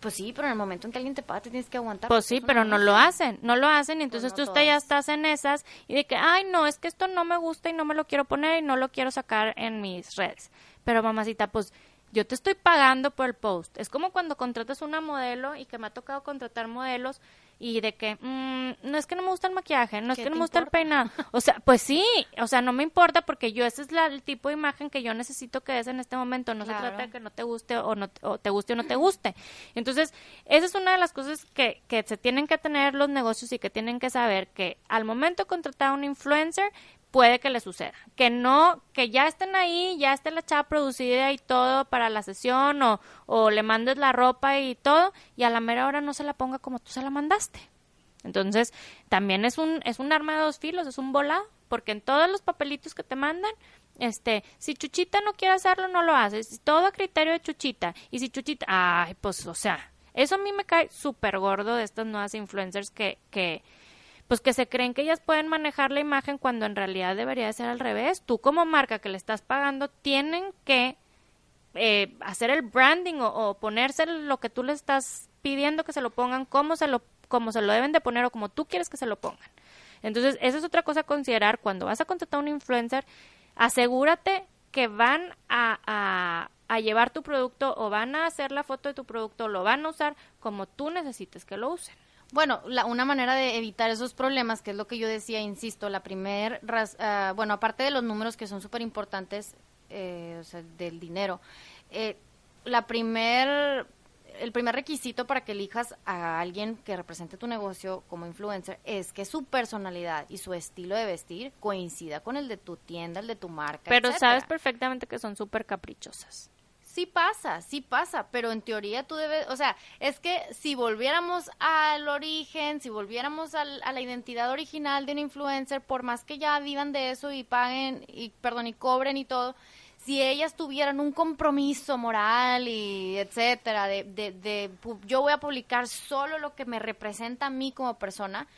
Pues sí, pero en el momento en que alguien te paga te tienes que aguantar. Pues sí, pero no lo hacen, no lo hacen y entonces Pues no tú ya estás en esas y de que, ay, no, es que esto no me gusta y no me lo quiero poner y no lo quiero sacar en mis redes. Pero mamacita, pues yo te estoy pagando por el post. Es como cuando contratas una modelo y que me ha tocado contratar modelos y de que, mm, no es que no me gusta el maquillaje, no es ¿Qué que no me gusta el peinado. O sea, pues sí, o sea, no me importa porque yo ese es la- el tipo de imagen que yo necesito que des en este momento. No se trata de que no te guste o no o te guste o no te guste. Entonces, esa es una de las cosas que, que se tienen que tener los negocios y que tienen que saber que al momento de contratar a un influencer puede que le suceda. Que no, que ya estén ahí, ya esté la chava producida y todo para la sesión o, o le mandes la ropa y todo y a la mera hora no se la ponga como tú se la mandaste. Entonces, también es un, es un arma de dos filos, es un volado, porque en todos los papelitos que te mandan, este, si Chuchita no quiere hacerlo, no lo haces. Todo a criterio de Chuchita. Y si Chuchita, ay, pues, o sea, eso a mí me cae súper gordo de estas nuevas influencers que, que, pues que se creen que ellas pueden manejar la imagen cuando en realidad debería de ser al revés. Tú como marca que le estás pagando, tienen que eh, hacer el branding o, ponerse lo que tú le estás pidiendo que se lo pongan, cómo se lo, cómo se lo deben de poner o como tú quieres que se lo pongan. Entonces, esa es otra cosa a considerar cuando vas a contratar a un influencer. Asegúrate que van a, a, llevar tu producto o van a hacer la foto de tu producto, lo van a usar como tú necesites que lo usen. Bueno, la, una manera de evitar esos problemas, que es lo que yo decía, insisto, la primer, uh, bueno, aparte de los números que son súper importantes, eh, o sea, del dinero, eh, la primer el primer requisito para que elijas a alguien que represente tu negocio como influencer es que su personalidad y su estilo de vestir coincida con el de tu tienda, el de tu marca. Pero sabes perfectamente que son súper caprichosas. Sí pasa, sí pasa, pero en teoría tú debes, o sea, es que si volviéramos al origen, si volviéramos a la identidad original de un influencer, por más que ya vivan de eso y paguen, y perdón, y cobren y todo, si ellas tuvieran un compromiso moral y etcétera, de, de, de, yo voy a publicar solo lo que me representa a mí como persona,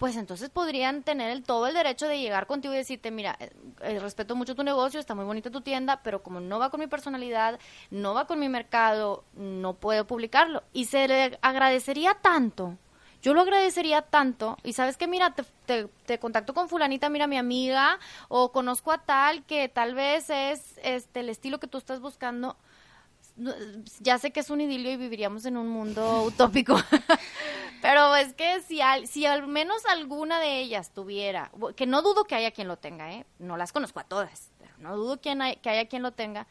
pues entonces podrían tener el, todo el derecho de llegar contigo y decirte, mira, eh, eh, respeto mucho tu negocio, está muy bonita tu tienda, pero como no va con mi personalidad, no va con mi mercado, no puedo publicarlo. Y se le agradecería tanto yo lo agradecería tanto y sabes que mira, te, te, contacto con fulanita, mira mi amiga o conozco a tal que tal vez es este el estilo que tú estás buscando. Ya sé que es un idilio y viviríamos en un mundo utópico, pero es que si al, si al menos alguna de ellas tuviera, que no dudo que haya quien lo tenga, ¿eh? no las conozco a todas, no dudo que, hay, que haya quien lo tenga,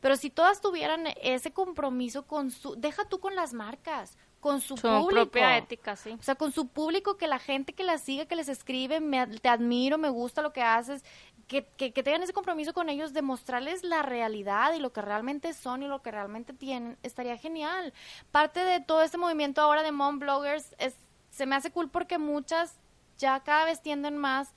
pero si todas tuvieran ese compromiso con su, deja tú con las marcas, con su, su propia ética, sí. O sea, con su público, que la gente que la sigue, que les escribe, me, te admiro, me gusta lo que haces, que, que, tengan ese compromiso con ellos de mostrarles la realidad y lo que realmente son y lo que realmente tienen, estaría genial. Parte de todo este movimiento ahora de mom bloggers es, se me hace cool porque muchas ya cada vez tienden más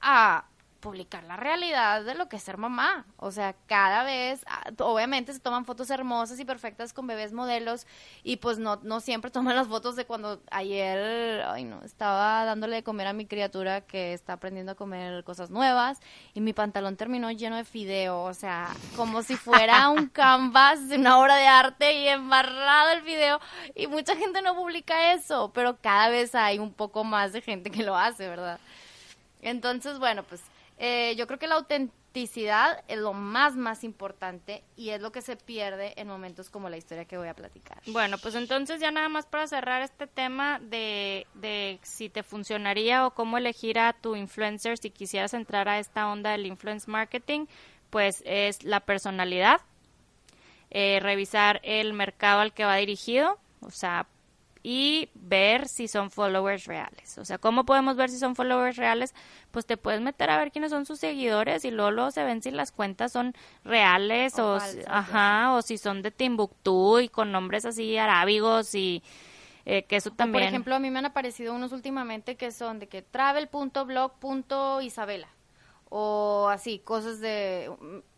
a publicar la realidad de lo que es ser mamá. O sea, cada vez, ah, obviamente se toman fotos hermosas y perfectas con bebés modelos y pues no, no siempre toman las fotos de cuando ayer, ay no, estaba dándole de comer a mi criatura que está aprendiendo a comer cosas nuevas y mi pantalón terminó lleno de fideo, o sea, como si fuera un canvas de una obra de arte y embarrado el fideo y mucha gente no publica eso, pero cada vez hay un poco más de gente que lo hace, ¿verdad? Entonces, bueno, pues eh, yo creo que la autenticidad es lo más, más importante y es lo que se pierde en momentos como la historia que voy a platicar. Bueno, pues entonces ya nada más para cerrar este tema de, de si te funcionaría o cómo elegir a tu influencer si quisieras entrar a esta onda del influence marketing, pues es la personalidad, eh, revisar el mercado al que va dirigido, o sea, y ver si son followers reales. O sea, ¿cómo podemos ver si son followers reales? Pues te puedes meter a ver quiénes son sus seguidores y luego, se ven si las cuentas son reales o, ajá, o si son de Timbuktu y con nombres así arábigos y eh, que eso también. por ejemplo, a mí me han aparecido unos últimamente que son de que travel.blog.isabela o así, cosas de...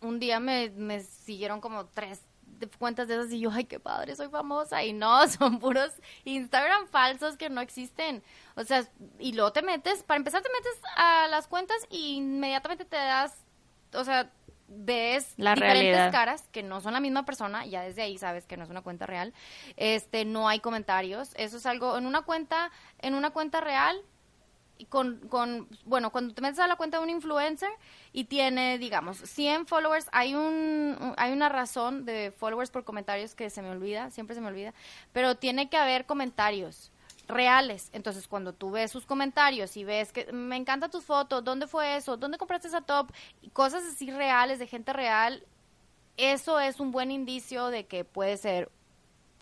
Un día me, me siguieron como tres cuentas de esas y yo, ay, qué padre, soy famosa. Y no, son puros Instagram falsos que no existen. O sea, y luego te metes, para empezar te metes a las cuentas y inmediatamente te das, o sea, ves la diferentes caras que no son la misma persona, ya desde ahí sabes que no es una cuenta real. Este, no hay comentarios, eso es algo en una cuenta en una cuenta real con, con, bueno, cuando te metes a la cuenta de un influencer y tiene, digamos, 100 followers, hay, un, hay una razón de followers por comentarios que se me olvida, siempre se me olvida, pero tiene que haber comentarios reales. Entonces, cuando tú ves sus comentarios y ves que me encanta tus fotos, ¿dónde fue eso? ¿Dónde compraste esa top? Y cosas así reales, de gente real, eso es un buen indicio de que puede ser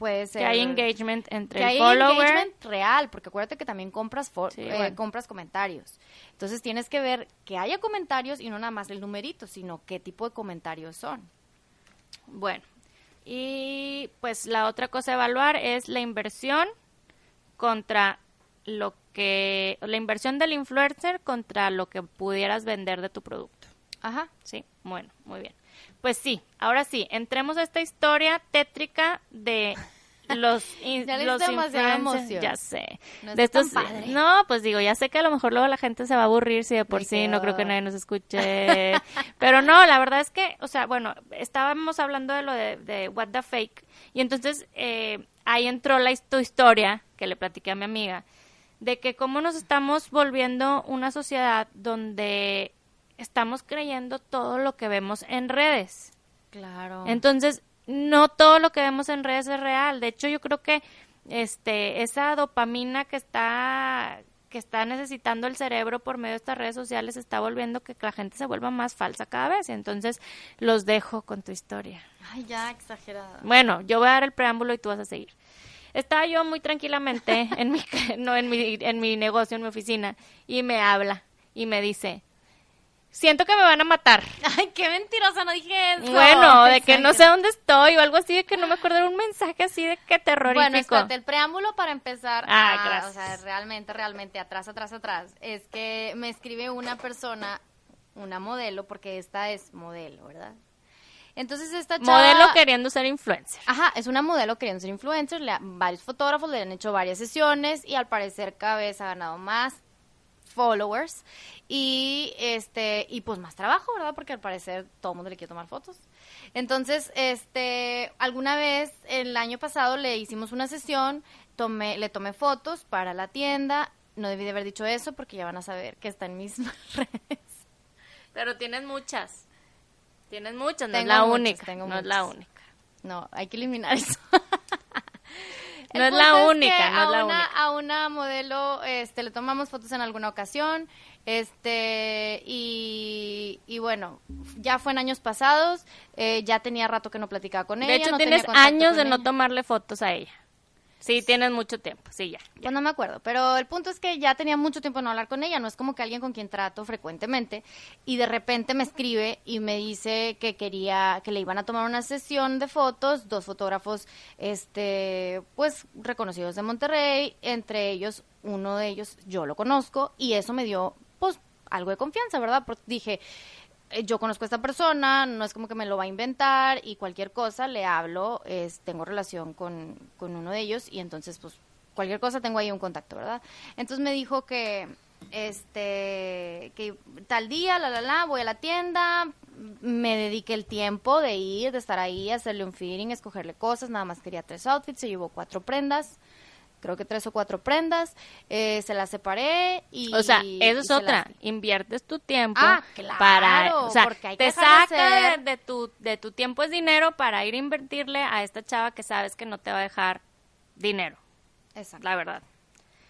puede ser que hay engagement entre que hay engagement real porque acuérdate que también compras eh, compras comentarios. Entonces tienes que ver que haya comentarios y no nada más el numerito sino qué tipo de comentarios son. Bueno y pues la otra cosa a evaluar es la inversión contra lo que la inversión del influencer contra lo que pudieras vender de tu producto. Ajá. Sí bueno muy bien pues sí, ahora sí, entremos a esta historia tétrica de los, in- Ya los influencers, ya sé. No de estos, no, pues digo, ya sé que a lo mejor luego la gente se va a aburrir si de por Me sí no creo que nadie nos escuche. Pero no, la verdad es que, o sea, bueno, estábamos hablando de lo de, de What the Fake y entonces eh, ahí entró la tu historia que le platiqué a mi amiga de que cómo nos estamos volviendo una sociedad donde estamos creyendo todo lo que vemos en redes. Claro. Entonces, no todo lo que vemos en redes es real. De hecho, yo creo que este esa dopamina que está que está necesitando el cerebro por medio de estas redes sociales está volviendo que la gente se vuelva más falsa cada vez. Y entonces, los dejo con tu historia. Ay, ya, exagerada. Bueno, yo voy a dar el preámbulo y tú vas a seguir. Estaba yo muy tranquilamente en mi, no, en mi, en mi negocio, en mi oficina, y me habla y me dice, siento que me van a matar. Ay, qué mentirosa, no dije eso. Bueno, de que no sé dónde estoy o algo así, de que no me acuerdo, era un mensaje así de que terrorífico. Bueno, espérate, el preámbulo para empezar, Ah, a- gracias. o sea, realmente, realmente, atrás, atrás, atrás, es que me escribe una persona, una modelo, porque esta es modelo, ¿verdad? Entonces esta chava... Modelo queriendo ser influencer. Ajá, es una modelo queriendo ser influencer, le ha- varios fotógrafos le han hecho varias sesiones y al parecer cada vez ha ganado más followers y este y pues más trabajo, ¿verdad? Porque al parecer todo el mundo le quiere tomar fotos. Entonces, este, alguna vez el año pasado le hicimos una sesión, tomé le tomé fotos para la tienda, no debí de haber dicho eso porque ya van a saber que está en mis redes. Pero tienes muchas. Tienes muchas, no es Tengo la muchas, única. tengo no es la única. No, hay que eliminar eso. No es la única, que no a es la una, única. A una modelo este, le tomamos fotos en alguna ocasión, este y, y bueno, ya fue en años pasados, eh, ya tenía rato que no platicaba con ella. De hecho, no tienes años de no tomarle fotos a ella. Sí, tienes mucho tiempo, sí, ya. Pues no me acuerdo, pero el punto es que ya tenía mucho tiempo no hablar con ella, no es como que alguien con quien trato frecuentemente y de repente me escribe y me dice que quería que le iban a tomar una sesión de fotos, dos fotógrafos este pues reconocidos de Monterrey, entre ellos uno de ellos yo lo conozco y eso me dio pues algo de confianza, ¿verdad? Porque dije, yo conozco a esta persona, no es como que me lo va a inventar y cualquier cosa le hablo, tengo relación con, con uno de ellos y entonces pues cualquier cosa tengo ahí un contacto, ¿verdad? Entonces me dijo que este que tal día, la la la, voy a la tienda, me dediqué el tiempo de ir, de estar ahí, hacerle un feeling, escogerle cosas, nada más quería tres outfits, se llevó cuatro prendas. Creo que tres o cuatro prendas, eh, se las separé y... O sea, eso es las- otra. Inviertes tu tiempo Ah, claro, para, o sea, porque hay que te de saca de tu de tu tiempo es dinero para ir a invertirle a esta chava que sabes que no te va a dejar dinero, Exacto. la verdad.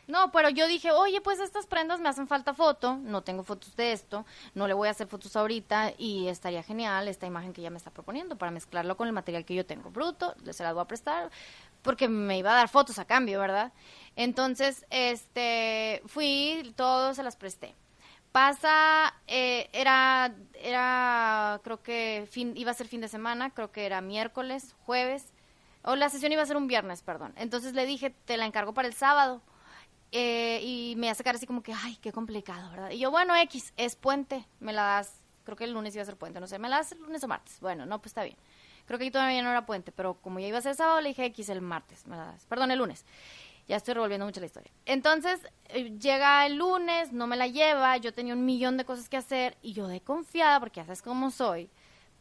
No, pero yo dije, oye, pues estas prendas me hacen falta foto, no tengo fotos de esto, no le voy a hacer fotos ahorita y estaría genial esta imagen que ella me está proponiendo para mezclarlo con el material que yo tengo bruto, se las voy a prestar porque me iba a dar fotos a cambio, ¿verdad? Entonces, este, fui, todo se las presté. Pasa, eh, era, era, creo que fin, iba a ser fin de semana, creo que era miércoles, jueves, o la sesión iba a ser un viernes, perdón. Entonces le dije, te la encargo para el sábado. Eh, y me hace cara así como que, ay, qué complicado, ¿verdad? Y yo, bueno, X, es puente, me la das, creo que el lunes iba a ser puente, no sé, me la das el lunes o martes. Bueno, no, pues está bien. Creo que ahí todavía no era puente, pero como ya iba a ser sábado, le dije X el martes, das. Perdón, el lunes. Ya estoy revolviendo mucho la historia. Entonces, eh, llega el lunes, no me la lleva, yo tenía un millón de cosas que hacer y yo de confiada, porque ya sabes cómo soy,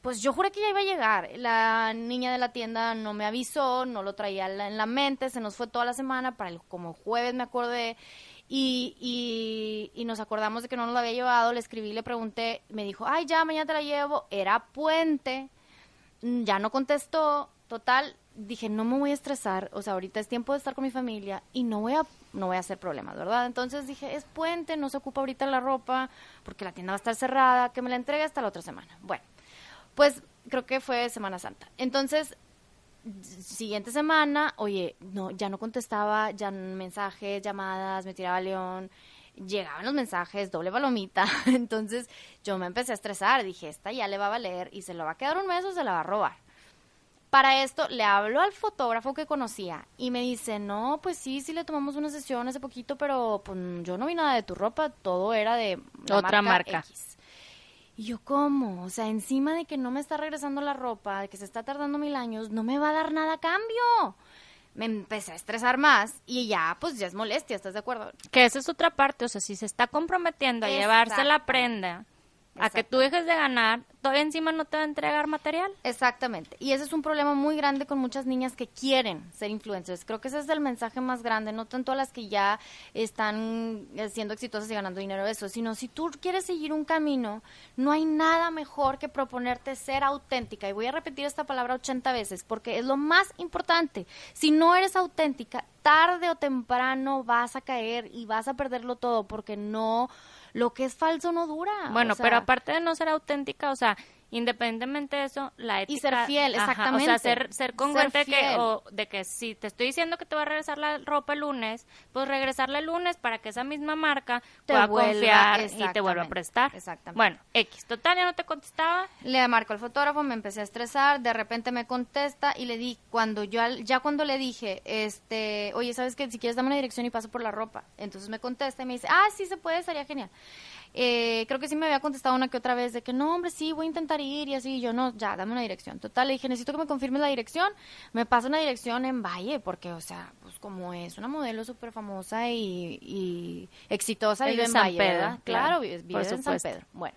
pues yo juré que ya iba a llegar. La niña de la tienda no me avisó, no lo traía en la- en la mente, se nos fue toda la semana, para el, como jueves me acordé y, y, y nos acordamos de que no nos lo había llevado, le escribí, le pregunté, me dijo, ay, ya, mañana te la llevo, era puente, ya no contestó, total, dije, no me voy a estresar, o sea, ahorita es tiempo de estar con mi familia y no voy a no voy a hacer problemas, ¿verdad? Entonces dije, es puente, no se ocupa ahorita la ropa, porque la tienda va a estar cerrada, que me la entregue hasta la otra semana. Bueno, pues creo que fue Semana Santa. Entonces, siguiente semana, oye, no, ya no contestaba, ya mensajes, llamadas, me tiraba león, llegaban los mensajes, doble palomita. Entonces yo me empecé a estresar, dije, esta ya le va a valer y se lo va a quedar un mes o se la va a robar. Para esto le hablo al fotógrafo que conocía y me dice, no, pues sí, sí le tomamos una sesión hace poquito, pero pues yo no vi nada de tu ropa, todo era de la Otra marca. X. Y yo, ¿cómo? O sea, encima de que no me está regresando la ropa, de que se está tardando mil años, no me va a dar nada a cambio. Me empecé a estresar más y ya, pues ya es molestia, ¿estás de acuerdo? Que esa es otra parte, o sea, si se está comprometiendo a llevarse la prenda, a que tú dejes de ganar, todavía encima no te va a entregar material. Exactamente. Y ese es un problema muy grande con muchas niñas que quieren ser influencers. Creo que ese es el mensaje más grande, no tanto a las que ya están eh, siendo exitosas y ganando dinero de eso, sino si tú quieres seguir un camino, no hay nada mejor que proponerte ser auténtica. Y voy a repetir esta palabra 80 veces porque es lo más importante. Si no eres auténtica, tarde o temprano vas a caer y vas a perderlo todo porque no lo que es falso no dura. Bueno, pero aparte de no ser auténtica, o sea, independientemente de eso, la ética... Y ser fiel, exactamente. o sea, ser, ser congruente que, o de que si te estoy diciendo que te voy a regresar la ropa el lunes, pues regresarla el lunes para que esa misma marca te pueda confiar y te vuelva a prestar. Exactamente. Bueno, X, total, ya no te contestaba. Le marco al fotógrafo, me empecé a estresar, de repente me contesta y le di, cuando yo, ya cuando le dije, este, oye, ¿sabes qué? Si quieres dame una dirección y paso por la ropa. Entonces me contesta y me dice, ah, sí se puede, sería genial. Eh, creo que sí me había contestado una que otra vez de que no, hombre, sí, voy a intentar ir y así. yo, no, ya, dame una dirección. Total, le dije, necesito que me confirmes la dirección. Me pasa una dirección en Valle, porque, o sea, pues como es una modelo súper famosa y, exitosa, vive en Valle, Pedro, Claro, vive, en San Pedro. Bueno,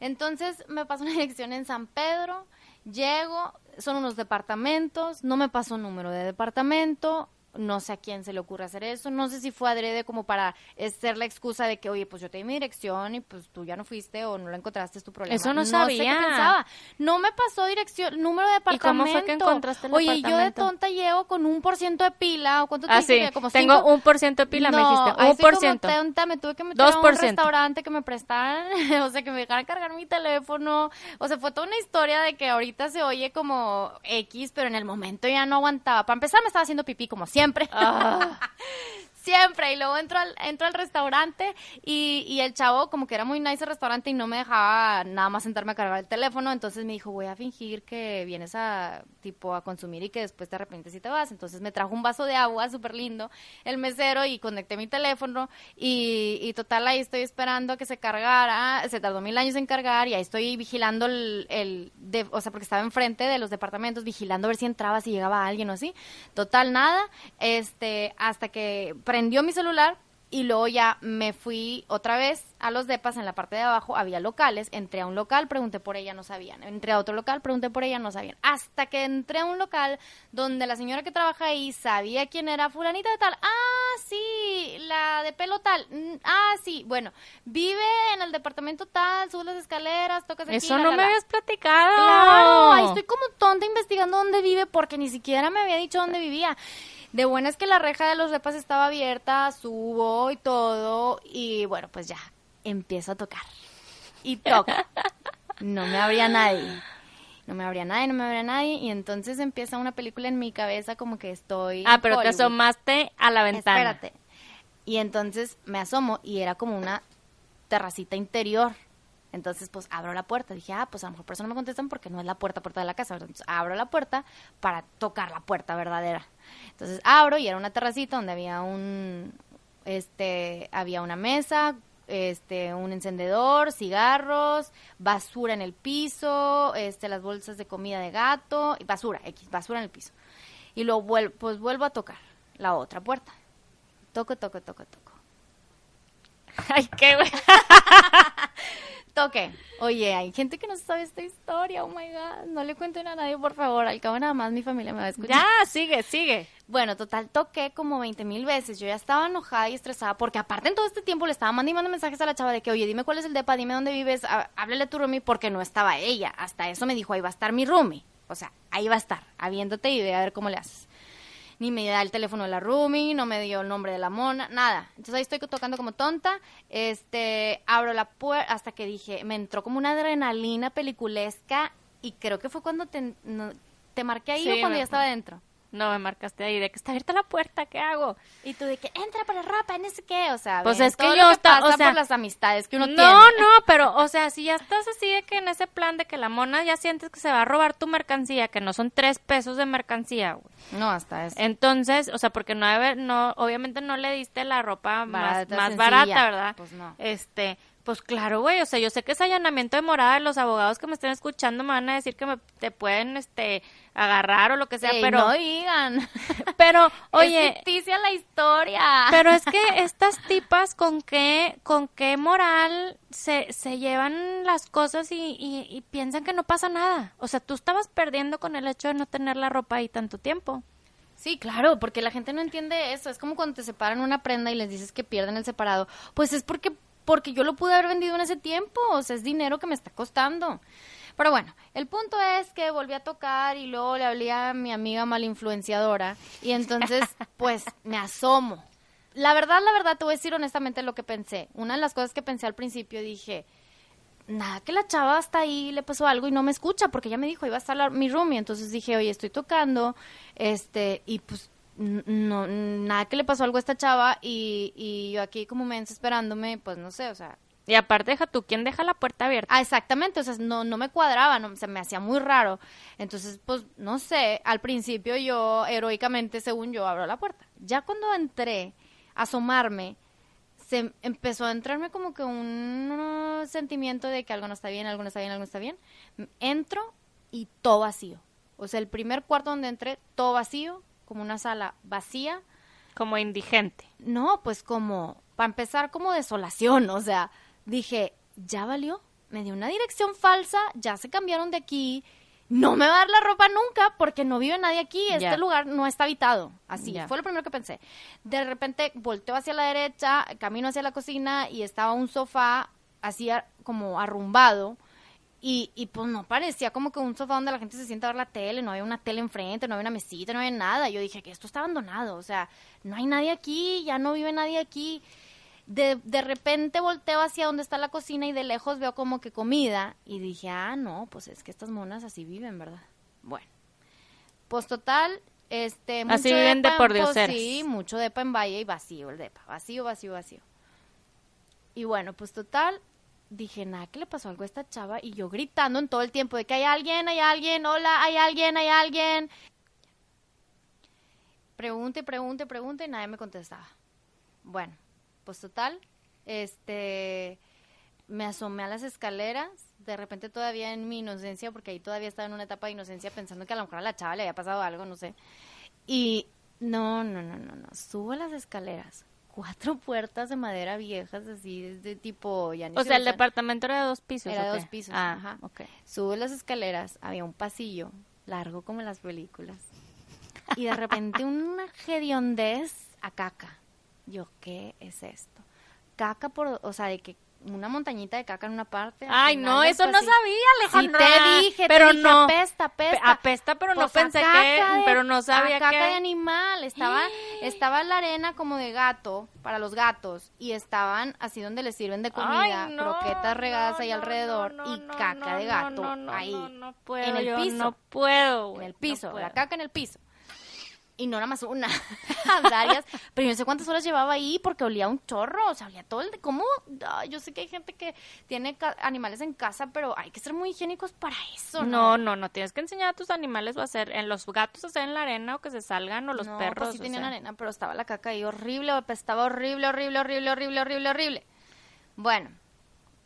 entonces me pasa una dirección en San Pedro. Llego, son unos departamentos, no me pasó un número de departamento, no sé a quién se le ocurre hacer eso, no sé si fue adrede como para ser la excusa de que, oye, pues yo te di mi dirección y pues tú ya no fuiste o no la encontraste, es tu problema. Eso no, sabía. No me pasó dirección, número de departamento. ¿Y cómo fue que encontraste el Oye, yo de tonta llego con un por ciento de pila, o cuánto te ah, sí. como Tengo un por ciento de pila, me dijiste, un por ciento. tonta, me tuve que meter a un restaurante que me prestaran, o sea, que me dejaran cargar mi teléfono, o sea, fue toda una historia de que ahorita se oye como X, pero en el momento ya no aguantaba. Para empezar me estaba haciendo pipí como siempre siempre. Ah. siempre. Y luego entro al, entro al restaurante y, y, el chavo, como que era muy nice el restaurante y no me dejaba nada más sentarme a cargar el teléfono. Entonces me dijo, voy a fingir que vienes a, tipo, a consumir y que después te arrepientes y te vas. Entonces me trajo un vaso de agua súper lindo, el mesero, y conecté mi teléfono. Y, y total, ahí estoy esperando a que se cargara. Se tardó mil años en cargar y ahí estoy vigilando el, el de, o sea, porque estaba enfrente de los departamentos, vigilando a ver si entraba, si llegaba alguien o así. Total, nada. Este, hasta que prendió mi celular y luego ya me fui otra vez a los depas, en la parte de abajo había locales, entré a un local, pregunté por ella, no sabían, entré a otro local, pregunté por ella, no sabían, hasta que entré a un local donde la señora que trabaja ahí sabía quién era fulanita de tal, ah, sí, la de pelo tal, mm, ah, sí, bueno, vive en el departamento tal, sube las escaleras, toca aquí, Eso no me habías platicado. Claro, ahí estoy como tonta investigando dónde vive porque ni siquiera me había dicho dónde vivía. De buenas que la reja de los depas estaba abierta, subo y todo, y bueno, pues ya, empiezo a tocar. Y toca. No me abría nadie. No me abría nadie, no me abría nadie. Y entonces empieza una película en mi cabeza como que estoy. Ah, pero te asomaste a la ventana. Espérate. Y entonces me asomo y era como una terracita interior. Entonces, pues abro la puerta. Dije, ah, pues a lo mejor por eso no me contestan porque no es la puerta, puerta de la casa. Entonces, abro la puerta para tocar la puerta verdadera. Entonces, abro y era una terracita donde había un, este, había una mesa este, un encendedor, cigarros, basura en el piso, este, las bolsas de comida de gato, y basura, X, basura en el piso. Y luego vuelvo, pues vuelvo a tocar la otra puerta. Toco, toco, toco, toco. Ay, qué Toque. Oye, hay gente que no sabe esta historia. Oh my God. No le cuenten a nadie, por favor. Al cabo, nada más mi familia me va a escuchar. Ya, sigue, sigue. Bueno, total, toqué como 20 mil veces. Yo ya estaba enojada y estresada porque, aparte, en todo este tiempo le estaba mandando mensajes a la chava de que, oye, dime cuál es el depa, dime dónde vives, háblale a tu roomie porque no estaba ella. Hasta eso me dijo, ahí va a estar mi roomie. O sea, ahí va a estar, habiéndote y ve a ver cómo le haces ni me da el teléfono de la roomie, no me dio el nombre de la mona, nada. Entonces ahí estoy tocando como tonta, este, abro la puerta hasta que dije, me entró como una adrenalina peliculesca y creo que fue cuando te, te marqué ahí o cuando ya estaba dentro. No, me marcaste ahí de que está abierta la puerta, ¿qué hago? Y tú de que entra para ropa, no sé qué, o sea, pues es que yo está, o sea, por las amistades que uno no, tiene. No, no, pero o sea, si ya estás así de que en ese plan de que la mona ya sientes que se va a robar tu mercancía, que no son tres pesos de mercancía, güey. No, hasta eso. Entonces, o sea, porque no, no obviamente no le diste la ropa más, más barata, ¿verdad? Pues no. Este, Pues claro, güey, o sea, yo sé que es allanamiento de morada, los abogados que me estén escuchando me van a decir que me, te pueden, este, agarrar o lo que sea, pero... no digan. Pero, es oye, ficticia la historia. pero es que estas tipas con qué, con qué moral se, se llevan las cosas y, y, y piensan que no pasa nada. O sea, tú estabas perdiendo con el hecho de no tener la ropa ahí tanto tiempo. Sí, claro, porque la gente no entiende eso. Es como cuando te separan una prenda y les dices que pierden el separado. Pues es porque, porque yo lo pude haber vendido en ese tiempo. O sea, es dinero que me está costando. Pero bueno, el punto es que volví a tocar y luego le hablé a mi amiga malinfluenciadora. Y entonces, pues, me asomo. La verdad, la verdad, te voy a decir honestamente lo que pensé. Una de las cosas que pensé al principio, dije, nada, que la chava está ahí, le pasó algo y no me escucha, porque ella me dijo, iba a estar la- mi roomie, entonces dije, oye, estoy tocando, este, y pues, no, nada que le pasó algo a esta chava, y, y yo aquí como mensa esperándome, pues no sé, o sea, Y aparte, deja tú, ¿quién deja la puerta abierta? Ah, exactamente, o sea, no, no me cuadraba, no, se me hacía muy raro. Entonces, pues, no sé, al principio yo, heroicamente, según yo, abro la puerta. Ya cuando entré a asomarme, se empezó a entrarme como que un sentimiento de que algo no está bien, algo no está bien, algo no está bien. Entro y todo vacío. O sea, el primer cuarto donde entré, todo vacío, como una sala vacía. Como indigente. No, pues como, para empezar, como desolación, o sea, dije, ya valió, me dio una dirección falsa, ya se cambiaron de aquí, no me va a dar la ropa nunca porque no vive nadie aquí, este lugar no está habitado, así, fue lo primero que pensé. De repente volteo hacia la derecha, camino hacia la cocina y estaba un sofá así como arrumbado. Y, y pues no parecía como que un sofá donde la gente se sienta a ver la tele, no había una tele enfrente, no había una mesita, no había nada. Yo dije que esto está abandonado, o sea, no hay nadie aquí, ya no vive nadie aquí. De, de repente volteo hacia donde está la cocina y de lejos veo como que comida y dije, ah, no, pues es que estas monas así viven, ¿verdad? Bueno, pues total, este... Así mucho viven de depa, por pues, dioseras. sí, mucho depa en Valle y vacío el depa, vacío, vacío, vacío. Y bueno, pues total, dije, nada, ¿qué le pasó algo a esta chava? Y yo gritando en todo el tiempo de que hay alguien, hay alguien, hola, hay alguien, hay alguien. Pregunte, pregunte, pregunte y nadie me contestaba. Bueno, pues total, este, me asomé a las escaleras, de repente todavía en mi inocencia, porque ahí todavía estaba en una etapa de inocencia pensando que a lo mejor a la chava le había pasado algo, no sé. Y no, no, no, no, no, subo las escaleras, cuatro puertas de madera viejas, así, de tipo, ya ni O se sea, el departamento era de dos pisos. Era de ¿o dos pisos, Ah, ajá. ok. Subo las escaleras, había un pasillo largo como en las películas. Y de repente una hediondez a caca. Yo, ¿qué es esto? Caca por, o sea, de que una montañita de caca en una parte. Ay, no, eso no sabía, Sí Alejandra. te dije, pero te dije, no. apesta, apesta. Apesta, pero no Pues pensé que, de- pero no sabía a caca que. de animal. Estaba, estaba la arena como de gato, para los gatos, y estaban así donde les sirven de comida, Ay, no, croquetas regadas no, ahí alrededor, no, y caca de gato ahí. No, no puedo, en el piso. No puedo, en el piso, la caca en el piso. Y no era más una, varias, pero yo no sé cuántas horas llevaba ahí porque olía un chorro, o sea, olía todo el de cómo, yo sé que hay gente que tiene ca- animales en casa, pero hay que ser muy higiénicos para eso, No, ¿no? no, no, tienes que enseñar a tus animales o hacer, en los gatos hacer en la arena o que se salgan o los no, perros. Pues sí o tenían sea. arena, pero estaba la caca ahí horrible, estaba horrible, horrible, horrible, horrible, horrible, horrible. Bueno,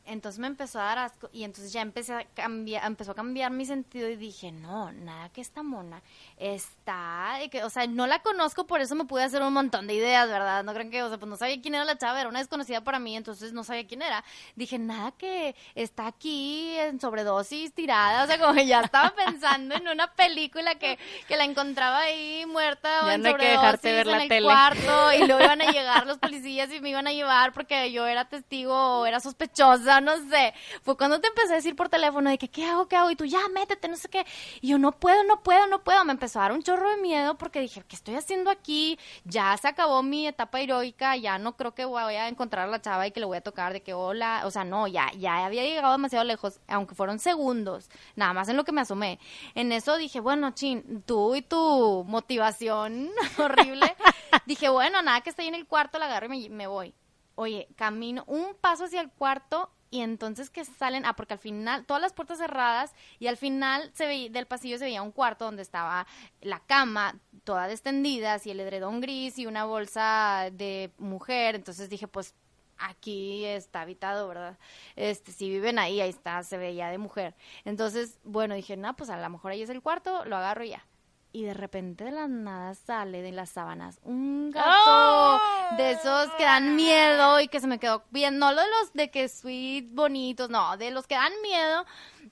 entonces me empezó a dar asco y entonces ya empecé a cambiar, empezó a cambiar mi sentido y dije, no, nada que esta mona está, que, o sea, no la conozco, por eso me pude hacer un montón de ideas, ¿verdad? No creen que, o sea, pues no sabía quién era la chava, era una desconocida para mí, entonces no sabía quién era. Dije, nada que está aquí en sobredosis, tirada, o sea, como que ya estaba pensando en una película que, que la encontraba ahí muerta o Ya en no hay que dejarte sobredosis ver la en el tele. cuarto y luego iban a llegar los policías y me iban a llevar porque yo era testigo o era sospechosa, no sé. Fue cuando te empecé a decir por teléfono de que, ¿qué hago, qué hago? Y tú, ya, métete, no sé qué. Y yo, no puedo, no puedo, no puedo. Me empezó a dar un chorro de miedo porque dije, ¿qué estoy haciendo aquí? Ya se acabó mi etapa heroica, ya no creo que voy a encontrar a la chava y que le voy a tocar de que hola. O sea, no, ya, ya había llegado demasiado lejos, aunque fueron segundos, nada más en lo que me asomé. En eso dije, bueno, chin, tú y tu motivación horrible. dije, bueno, nada que estoy en el cuarto, la agarro y me, me voy. Oye, camino un paso hacia el cuarto y entonces que salen, ah, porque al final, todas las puertas cerradas y al final se veía, del pasillo se veía un cuarto donde estaba la cama toda extendida, y el edredón gris y una bolsa de mujer, entonces dije, pues aquí está habitado, ¿verdad? Este, si viven ahí, ahí está, se veía de mujer. Entonces, bueno, dije, no, pues a lo mejor ahí es el cuarto, lo agarro y ya y de repente de la nada sale de las sábanas un gato ¡Oh! de esos que dan miedo y que se me quedó bien, no de los de que sweet bonitos, no, de los que dan miedo,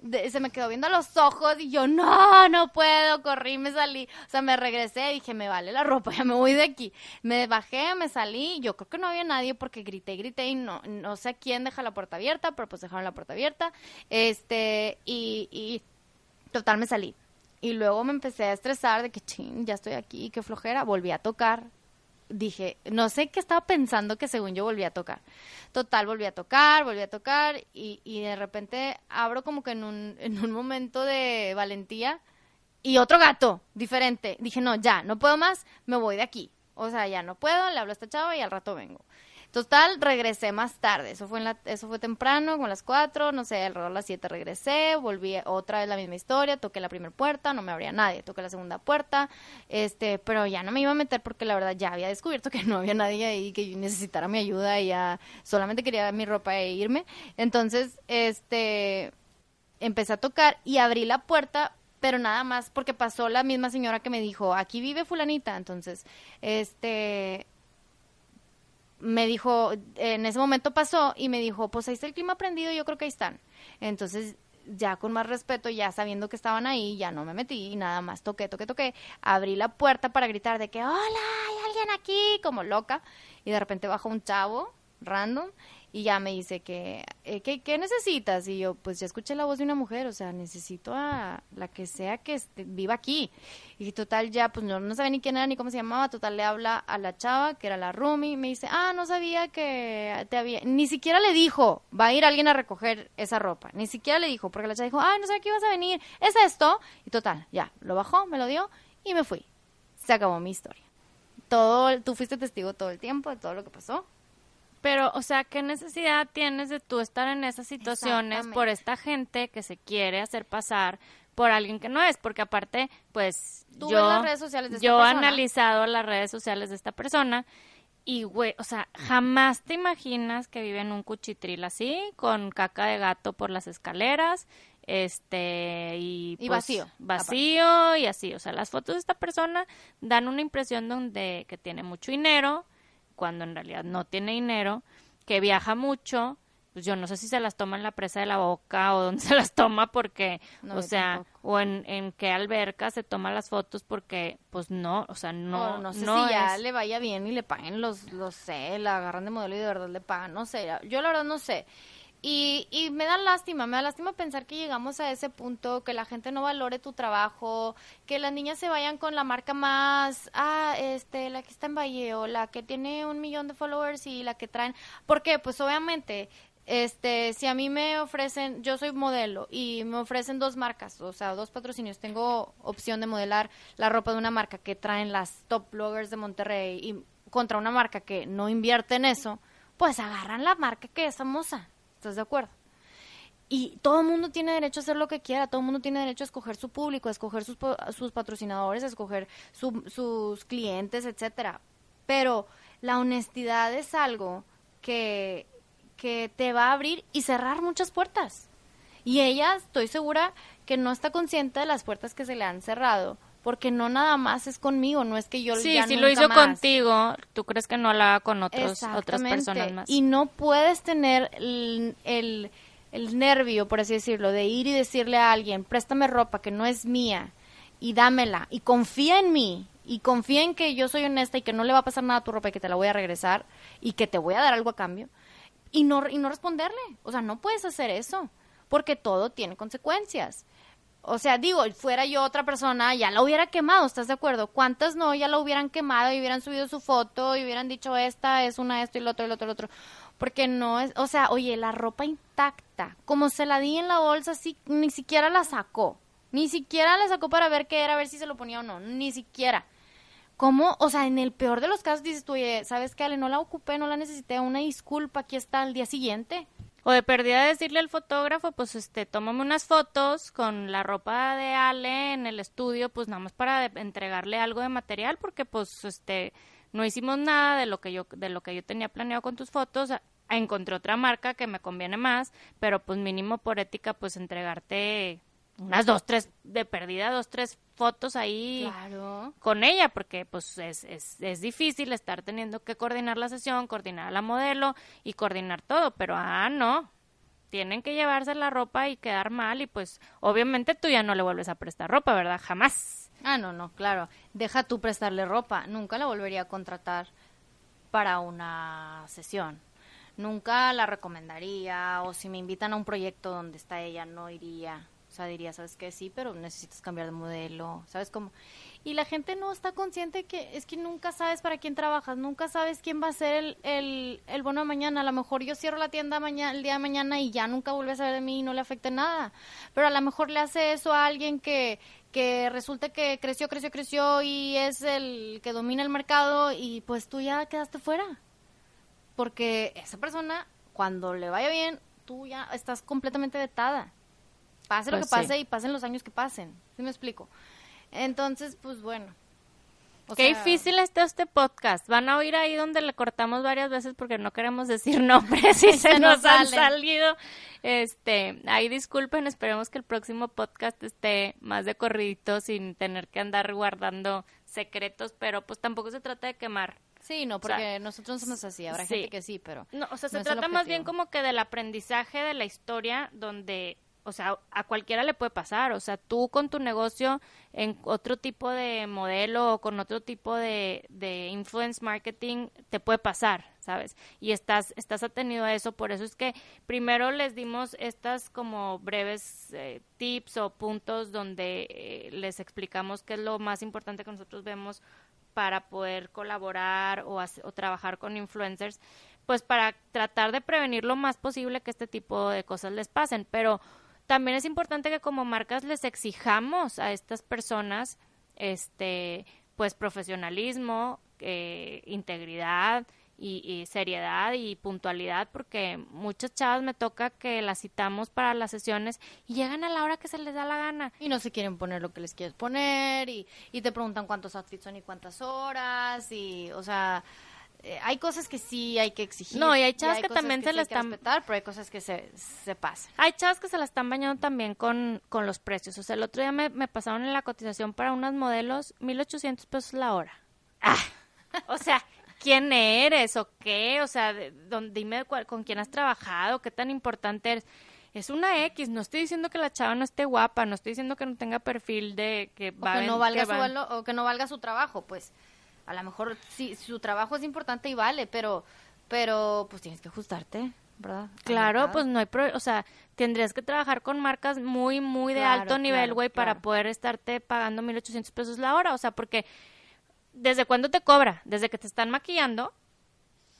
de- se me quedó viendo a los ojos y yo no, no puedo, corrí, me salí, o sea, me regresé, dije, me vale la ropa, ya me voy de aquí, me bajé, me salí, yo creo que no había nadie porque grité, grité y no, no sé quién deja la puerta abierta, pero pues dejaron la puerta abierta, este, y, y total me salí. Y luego me empecé a estresar de que, ching, ya estoy aquí, qué flojera. Volví a tocar. Dije, no sé qué estaba pensando que según yo volví a tocar. Total, volví a tocar, volví a tocar y, y de repente abro como que en un, en un momento de valentía y otro gato diferente. Dije, no, ya, no puedo más, me voy de aquí. O sea, ya no puedo, le hablo a esta chava y al rato vengo. Total, regresé más tarde. Eso fue en la, eso fue temprano, como a las 4, no sé, alrededor de las 7 regresé, volví otra vez la misma historia, toqué la primera puerta, no me abría nadie, toqué la segunda puerta, este, pero ya no me iba a meter porque la verdad ya había descubierto que no había nadie ahí que necesitara mi ayuda y ya solamente quería mi ropa e irme. Entonces, este, empecé a tocar y abrí la puerta, pero nada más porque pasó la misma señora que me dijo, aquí vive fulanita, entonces, este, me dijo, en ese momento pasó y me dijo, pues ahí está el clima prendido, yo creo que ahí están. Entonces, ya con más respeto, ya sabiendo que estaban ahí, ya no me metí y nada más toqué, toqué, toqué. Abrí la puerta para gritar de que, hola, hay alguien aquí, como loca. Y de repente bajó un chavo, random, y ya me dice que, eh, ¿qué, ¿qué necesitas? Y yo, pues ya escuché la voz de una mujer, o sea, necesito a la que sea que esté- viva aquí. Y total, ya, pues no, no sabía ni quién era ni cómo se llamaba, total le habla a la chava, que era la Rumi, me dice, ah, no sabía que te había, ni siquiera le dijo, va a ir alguien a recoger esa ropa, ni siquiera le dijo, porque la chava dijo, ah, no sabía que ibas a venir, es esto, y total, ya, lo bajó, me lo dio, y me fui. Se acabó mi historia. Todo, tú fuiste testigo todo el tiempo de todo lo que pasó. Pero, o sea, ¿qué necesidad tienes de tú estar en esas situaciones por esta gente que se quiere hacer pasar por alguien que no es? Porque aparte, pues Tú yo, ves las redes sociales de esta yo he analizado las redes sociales de esta persona y, güey, o sea, jamás te imaginas que vive en un cuchitril así, con caca de gato por las escaleras, este, y, Y pues, vacío, Vacío y así, o sea, las fotos de esta persona dan una impresión donde que tiene mucho dinero, cuando en realidad no tiene dinero, que viaja mucho, pues yo no sé si se las toma en la presa de la boca o dónde se las toma porque, No, o sea, tampoco. o en, en qué alberca se toma las fotos porque, pues no, o sea, no, No, no sé no si ya le vaya bien y le paguen los, los sé, la agarran de modelo y de verdad le pagan, no sé, yo la verdad no sé. Y, y me da lástima, me da lástima pensar que llegamos a ese punto, que la gente no valore tu trabajo, que las niñas se vayan con la marca más, ah, este, la que está en Valle o la que tiene un millón de followers y la que traen, porque pues obviamente, este, si a mí me ofrecen, yo soy modelo y me ofrecen dos marcas, o sea, dos patrocinios, tengo opción de modelar la ropa de una marca que traen las top bloggers de Monterrey y contra una marca que no invierte en eso, pues agarran la marca que es famosa, ¿estás de acuerdo? Y todo el mundo tiene derecho a hacer lo que quiera, todo el mundo tiene derecho a escoger su público, a escoger sus, sus patrocinadores, a escoger su- sus clientes, etcétera. Pero la honestidad es algo que, que te va a abrir y cerrar muchas puertas. Y ella, estoy segura que no está consciente de las puertas que se le han cerrado, porque no nada más es conmigo, no es que yo Sí, ya si lo hizo más. contigo, ¿tú crees que no lo haga con otros, otras personas más? Y no puedes tener el, el, el nervio, por así decirlo, de ir y decirle a alguien, préstame ropa que no es mía y dámela y confía en mí y confía en que yo soy honesta y que no le va a pasar nada a tu ropa y que te la voy a regresar y que te voy a dar algo a cambio y no, y no responderle. O sea, no puedes hacer eso porque todo tiene consecuencias. O sea, digo, fuera yo otra persona, ya la hubiera quemado, ¿estás de acuerdo? ¿Cuántas no ya la hubieran quemado y hubieran subido su foto y hubieran dicho esta es una esto y lo otro y lo otro y lo otro? Porque no es, o sea, oye, la ropa intacta, como se la di en la bolsa, sí, ni siquiera la sacó. Ni siquiera la sacó para ver qué era, a ver si se lo ponía o no, ni siquiera. ¿Cómo? O sea, en el peor de los casos dices tú, oye, ¿sabes qué, Ale? No la ocupé, no la necesité, una disculpa, aquí está al día siguiente. O de perdida decirle al fotógrafo, pues este, tómame unas fotos con la ropa de Ale en el estudio, pues nada más para entregarle algo de material, porque pues este, no hicimos nada de lo que yo, de lo que yo tenía planeado con tus fotos. encontré otra marca que me conviene más, pero pues mínimo por ética, pues entregarte unas dos, tres, de perdida, dos, tres fotos ahí Claro. con ella, porque pues es, es, es difícil estar teniendo que coordinar la sesión, coordinar a la modelo y coordinar todo, pero ah, no, tienen que llevarse la ropa y quedar mal y pues obviamente tú ya no le vuelves a prestar ropa, ¿verdad? Jamás. Ah, no, no, claro. Deja tú prestarle ropa. Nunca la volvería a contratar para una sesión. Nunca la recomendaría o si me invitan a un proyecto donde está ella no iría. O sea, diría, ¿sabes qué? Sí, pero necesitas cambiar de modelo. ¿Sabes cómo? Y la gente no está consciente que es que nunca sabes para quién trabajas, nunca sabes quién va a ser el, el, el bono de mañana. A lo mejor yo cierro la tienda mañana, el día de mañana y ya nunca vuelve a saber de mí y no le afecta nada. Pero a lo mejor le hace eso a alguien que, que resulta que creció, creció, creció y es el que domina el mercado y pues tú ya quedaste fuera. Porque esa persona, cuando le vaya bien, tú ya estás completamente vetada. Pase lo Pues que sí. pase y pasen los años que pasen. ¿Sí me explico? Entonces, pues bueno. O Qué sea, difícil está este podcast. Van a oír ahí donde le cortamos varias veces porque no queremos decir nombres y se, Se nos nos han salido. Este, ahí disculpen, esperemos que el próximo podcast esté más de corridito sin tener que andar guardando secretos, pero pues tampoco se trata de quemar. Sí, no, O sea, porque nosotros no somos así. Habrá sí. gente que sí, pero. No, o sea, se No trata más bien como que del aprendizaje de la historia donde, o sea, a cualquiera le puede pasar. O sea, tú con tu negocio en otro tipo de modelo o con otro tipo de, de influence marketing te puede pasar, ¿sabes? Y estás, estás atenido a eso. Por eso es que primero les dimos estas como breves eh, tips o puntos donde eh, les explicamos qué es lo más importante que nosotros vemos para poder colaborar o, o trabajar con influencers, pues para tratar de prevenir lo más posible que este tipo de cosas les pasen. Pero también es importante que como marcas les exijamos a estas personas, este, pues profesionalismo, eh, integridad y, y seriedad y puntualidad, porque muchas chavas me toca que las citamos para las sesiones y llegan a la hora que se les da la gana. Y no se quieren poner lo que les quieres poner y, y te preguntan cuántos outfits son y cuántas horas y, o sea, eh, hay cosas que sí hay que exigir. No, y hay chavas que también se las están- respetar, pero hay cosas que se, se pasan. Hay chavas que se la están bañando también con, con los precios. O sea, el otro día me, me pasaron en la cotización para unas modelos 1.800 pesos la hora. Ah, o sea, ¿quién eres o qué? O sea, de- don- dime cuál- con quién has trabajado, qué tan importante eres. Es una X, no estoy diciendo que la chava no esté guapa, no estoy diciendo que no tenga perfil de que va que no valga que su valo- o que no valga su trabajo, pues a lo mejor sí su trabajo es importante y vale, pero pero pues tienes que ajustarte, ¿verdad? Claro, pues no hay pro, o sea, tendrías que trabajar con marcas muy, muy de Claro, alto nivel, claro, güey, para poder estarte pagando 1.800 pesos la hora, o sea, porque ¿desde cuándo te cobra? ¿Desde que te están maquillando?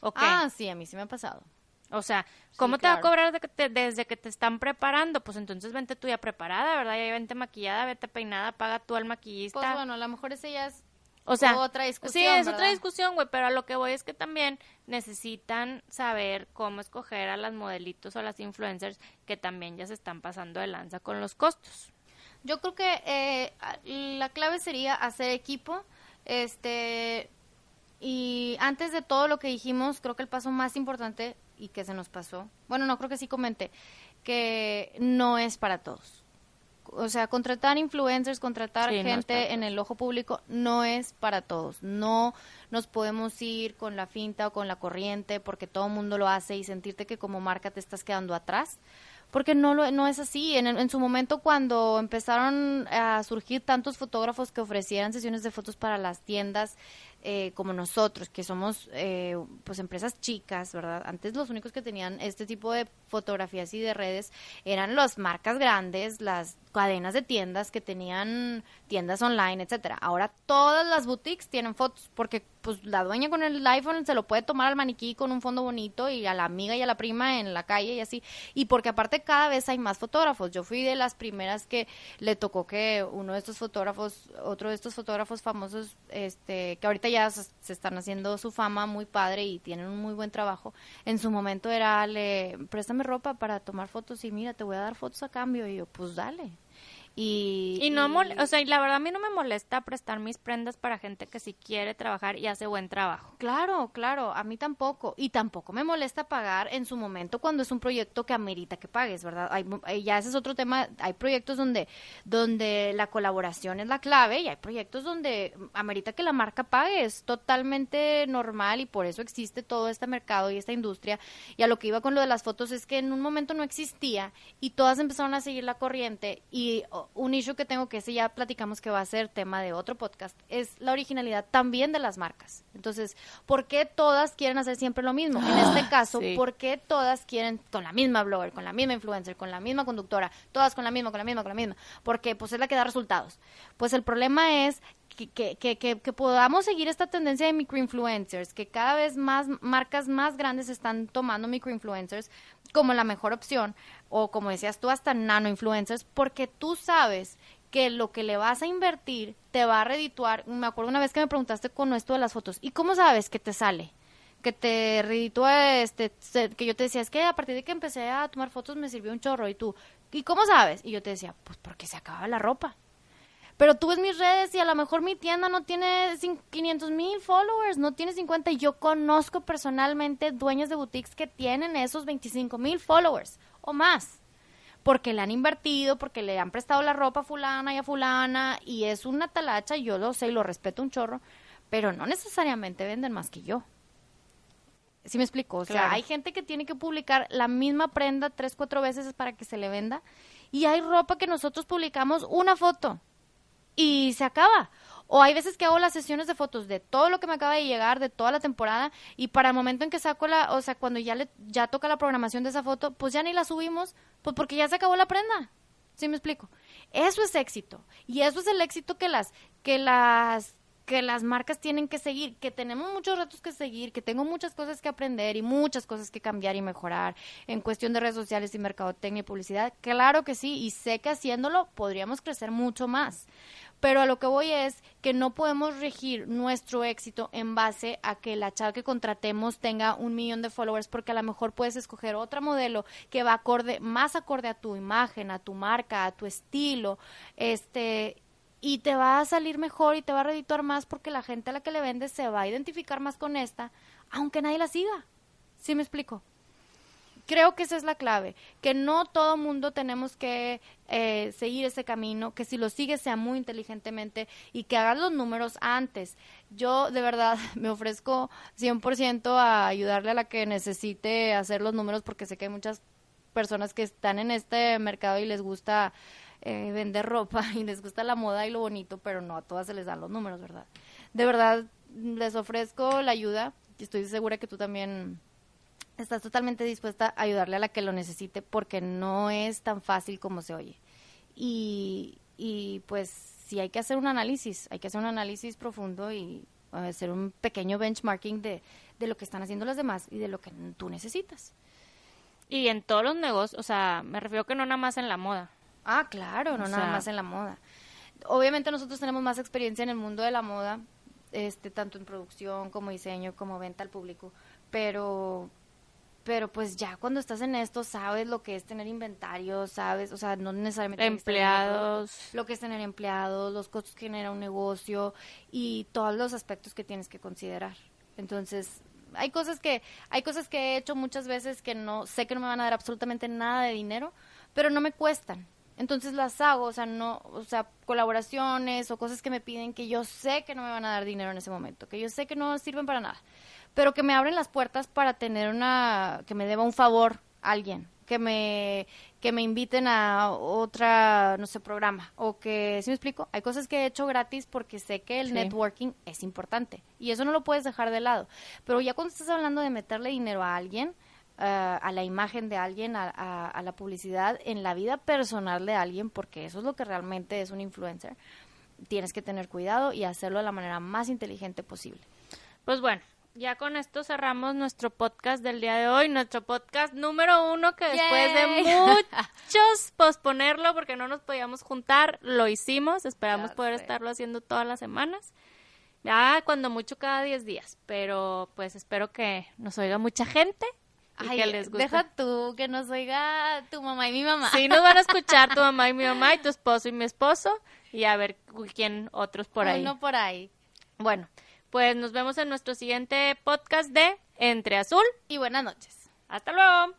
¿O qué? Ah, sí, a mí sí me ha pasado. o sea, ¿cómo te va a cobrar desde que, te, desde que te están preparando? Pues entonces vente tú ya preparada, ¿verdad? Ya vente maquillada, vete peinada, paga tú al maquillista. Pues bueno, a lo mejor ese ya es O sea, otra Sí, discusión, es otra discusión, güey, pero a lo que voy es que también necesitan saber cómo escoger a las modelitos o a las influencers que también ya se están pasando de lanza con los costos. Yo creo que eh, la clave sería hacer equipo, este, y antes de todo lo que dijimos, creo que el paso más importante y que se nos pasó, bueno, no creo que sí comenté, que no es para todos. O sea, contratar influencers, contratar Sí, gente en el ojo público no es para todos. No nos podemos ir con la finta o con la corriente porque todo el mundo lo hace y sentirte que como marca te estás quedando atrás. Porque no, lo, no es así. En, en su momento, cuando empezaron a surgir tantos fotógrafos que ofrecieran sesiones de fotos para las tiendas, eh, como nosotros, que somos eh, pues empresas chicas, ¿verdad? Antes los únicos que tenían este tipo de fotografías y de redes eran las marcas grandes, las cadenas de tiendas que tenían tiendas online, etcétera. Ahora todas las boutiques tienen fotos porque pues la dueña con el iPhone se lo puede tomar al maniquí con un fondo bonito y a la amiga y a la prima en la calle y así. Y porque aparte cada vez hay más fotógrafos. Yo fui de las primeras que le tocó que uno de estos fotógrafos, otro de estos fotógrafos famosos, este, que ahorita ya se, están haciendo su fama muy padre y tienen un muy buen trabajo. En su momento era, le, préstame ropa para tomar fotos y mira, te voy a dar fotos a cambio. Y yo, pues dale. Y, Y no, mole- o sea, y la verdad a mí no me molesta prestar mis prendas para gente que sí quiere trabajar y hace buen trabajo. Claro, claro, a mí tampoco. Y tampoco me molesta pagar en su momento cuando es un proyecto que amerita que pagues, ¿verdad? Hay, eh, ya ese es otro tema. Hay proyectos donde, donde la colaboración es la clave y hay proyectos donde amerita que la marca pague. Es totalmente normal y por eso existe todo este mercado y esta industria. Y a lo que iba con lo de las fotos es que en un momento no existía y todas empezaron a seguir la corriente. Y un issue que tengo, que ese ya platicamos que va a ser tema de otro podcast, es la originalidad también de las marcas. Entonces, ¿por qué todas quieren hacer siempre lo mismo? En este caso, sí. ¿por qué todas quieren con la misma blogger, con la misma influencer, con la misma conductora, todas con la misma, con la misma, con la misma? Porque pues es la que da resultados. Pues el problema es que, que, que, que- podamos seguir esta tendencia de microinfluencers, que cada vez más marcas más grandes están tomando microinfluencers como la mejor opción, o como decías tú, hasta nanoinfluencers, porque tú sabes que lo que le vas a invertir te va a redituar. Me acuerdo una vez que me preguntaste con esto de las fotos, ¿y cómo sabes que te sale? que te reditúa, este, que yo te decía, es que a partir de que empecé a tomar fotos me sirvió un chorro, y tú, ¿y cómo sabes? Y yo te decía, pues porque se acaba la ropa. Pero tú ves mis redes y a lo mejor mi tienda no tiene cin- 500 mil followers, no tiene 50. Y yo conozco personalmente dueños de boutiques que tienen esos 25 mil followers o más. Porque le han invertido, porque le han prestado la ropa a fulana y a fulana. Y es una talacha, yo lo sé y lo respeto un chorro. Pero no necesariamente venden más que yo. ¿Sí me explico? O sea, Claro. hay gente que tiene que publicar la misma prenda tres, cuatro veces para que se le venda. Y hay ropa que nosotros publicamos una foto y se acaba. O hay veces que hago las sesiones de fotos de todo lo que me acaba de llegar, de toda la temporada, y para el momento en que saco la, o sea, cuando ya le, ya toca la programación de esa foto, pues ya ni la subimos, pues porque ya se acabó la prenda. ¿Sí me explico? Eso es éxito. Y eso es el éxito que las, que las, que las marcas tienen que seguir, que tenemos muchos retos que seguir, que tengo muchas cosas que aprender y muchas cosas que cambiar y mejorar en cuestión de redes sociales y mercadotecnia y publicidad. Claro que sí, y sé que haciéndolo podríamos crecer mucho más. Pero a lo que voy es que no podemos regir nuestro éxito en base a que la chava que contratemos tenga un millón de followers, porque a lo mejor puedes escoger otra modelo que va acorde, más acorde a tu imagen, a tu marca, a tu estilo, este, y te va a salir mejor y te va a redituar más porque la gente a la que le vendes se va a identificar más con esta, aunque nadie la siga. ¿Sí me explico? Creo que esa es la clave, que no todo mundo tenemos que eh, seguir ese camino, que si lo sigues sea muy inteligentemente y que hagas los números antes. Yo de verdad me ofrezco 100% a ayudarle a la que necesite hacer los números porque sé que hay muchas personas que están en este mercado y les gusta eh, vender ropa y les gusta la moda y lo bonito, pero no a todas se les dan los números, ¿verdad? De verdad, les ofrezco la ayuda y estoy segura que tú también estás totalmente dispuesta a ayudarle a la que lo necesite porque no es tan fácil como se oye. Y, y pues sí hay que hacer un análisis, hay que hacer un análisis profundo y hacer un pequeño benchmarking de, de lo que están haciendo los demás y de lo que tú necesitas. Y en todos los negocios, o sea, me refiero que no nada más en la moda. Ah, claro, no O nada sea- más en la moda. Obviamente nosotros tenemos más experiencia en el mundo de la moda, este, tanto en producción como diseño, como venta al público, pero, pero pues ya cuando estás en esto sabes lo que es tener inventario, sabes, o sea, no necesariamente Empleados. lo que es tener empleados, los costos que genera un negocio y todos los aspectos que tienes que considerar. Entonces, hay cosas que hay cosas que he hecho muchas veces que no sé que no me van a dar absolutamente nada de dinero, pero no me cuestan. Entonces las hago, o sea, no, o sea, colaboraciones o cosas que me piden que yo sé que no me van a dar dinero en ese momento, que yo sé que no sirven para nada, pero que me abren las puertas para tener una que me deba un favor a alguien, que me que me inviten a otra, no sé, programa o que, ¿sí me explico? Hay cosas que he hecho gratis porque sé que el Sí. networking es importante y eso no lo puedes dejar de lado. Pero ya cuando estás hablando de meterle dinero a alguien, eh, a la imagen de alguien, a, a- a la publicidad, en la vida personal de alguien, porque eso es lo que realmente es un influencer, tienes que tener cuidado y hacerlo de la manera más inteligente posible. Pues bueno, ya con esto cerramos nuestro podcast del día de hoy, nuestro podcast número uno que después de muchos posponerlo porque no nos podíamos juntar, lo hicimos, esperamos poder estarlo haciendo todas las semanas. Ya cuando mucho cada 10 días, pero pues espero que nos oiga mucha gente. Y que les guste. Deja tú, que nos oiga tu mamá y mi mamá. Sí, nos van a escuchar tu mamá y mi mamá y tu esposo y mi esposo y a ver quién otros por ahí. Uno por ahí. Bueno, pues nos vemos en nuestro siguiente podcast de Entre Azul y Buenas noches. Hasta luego.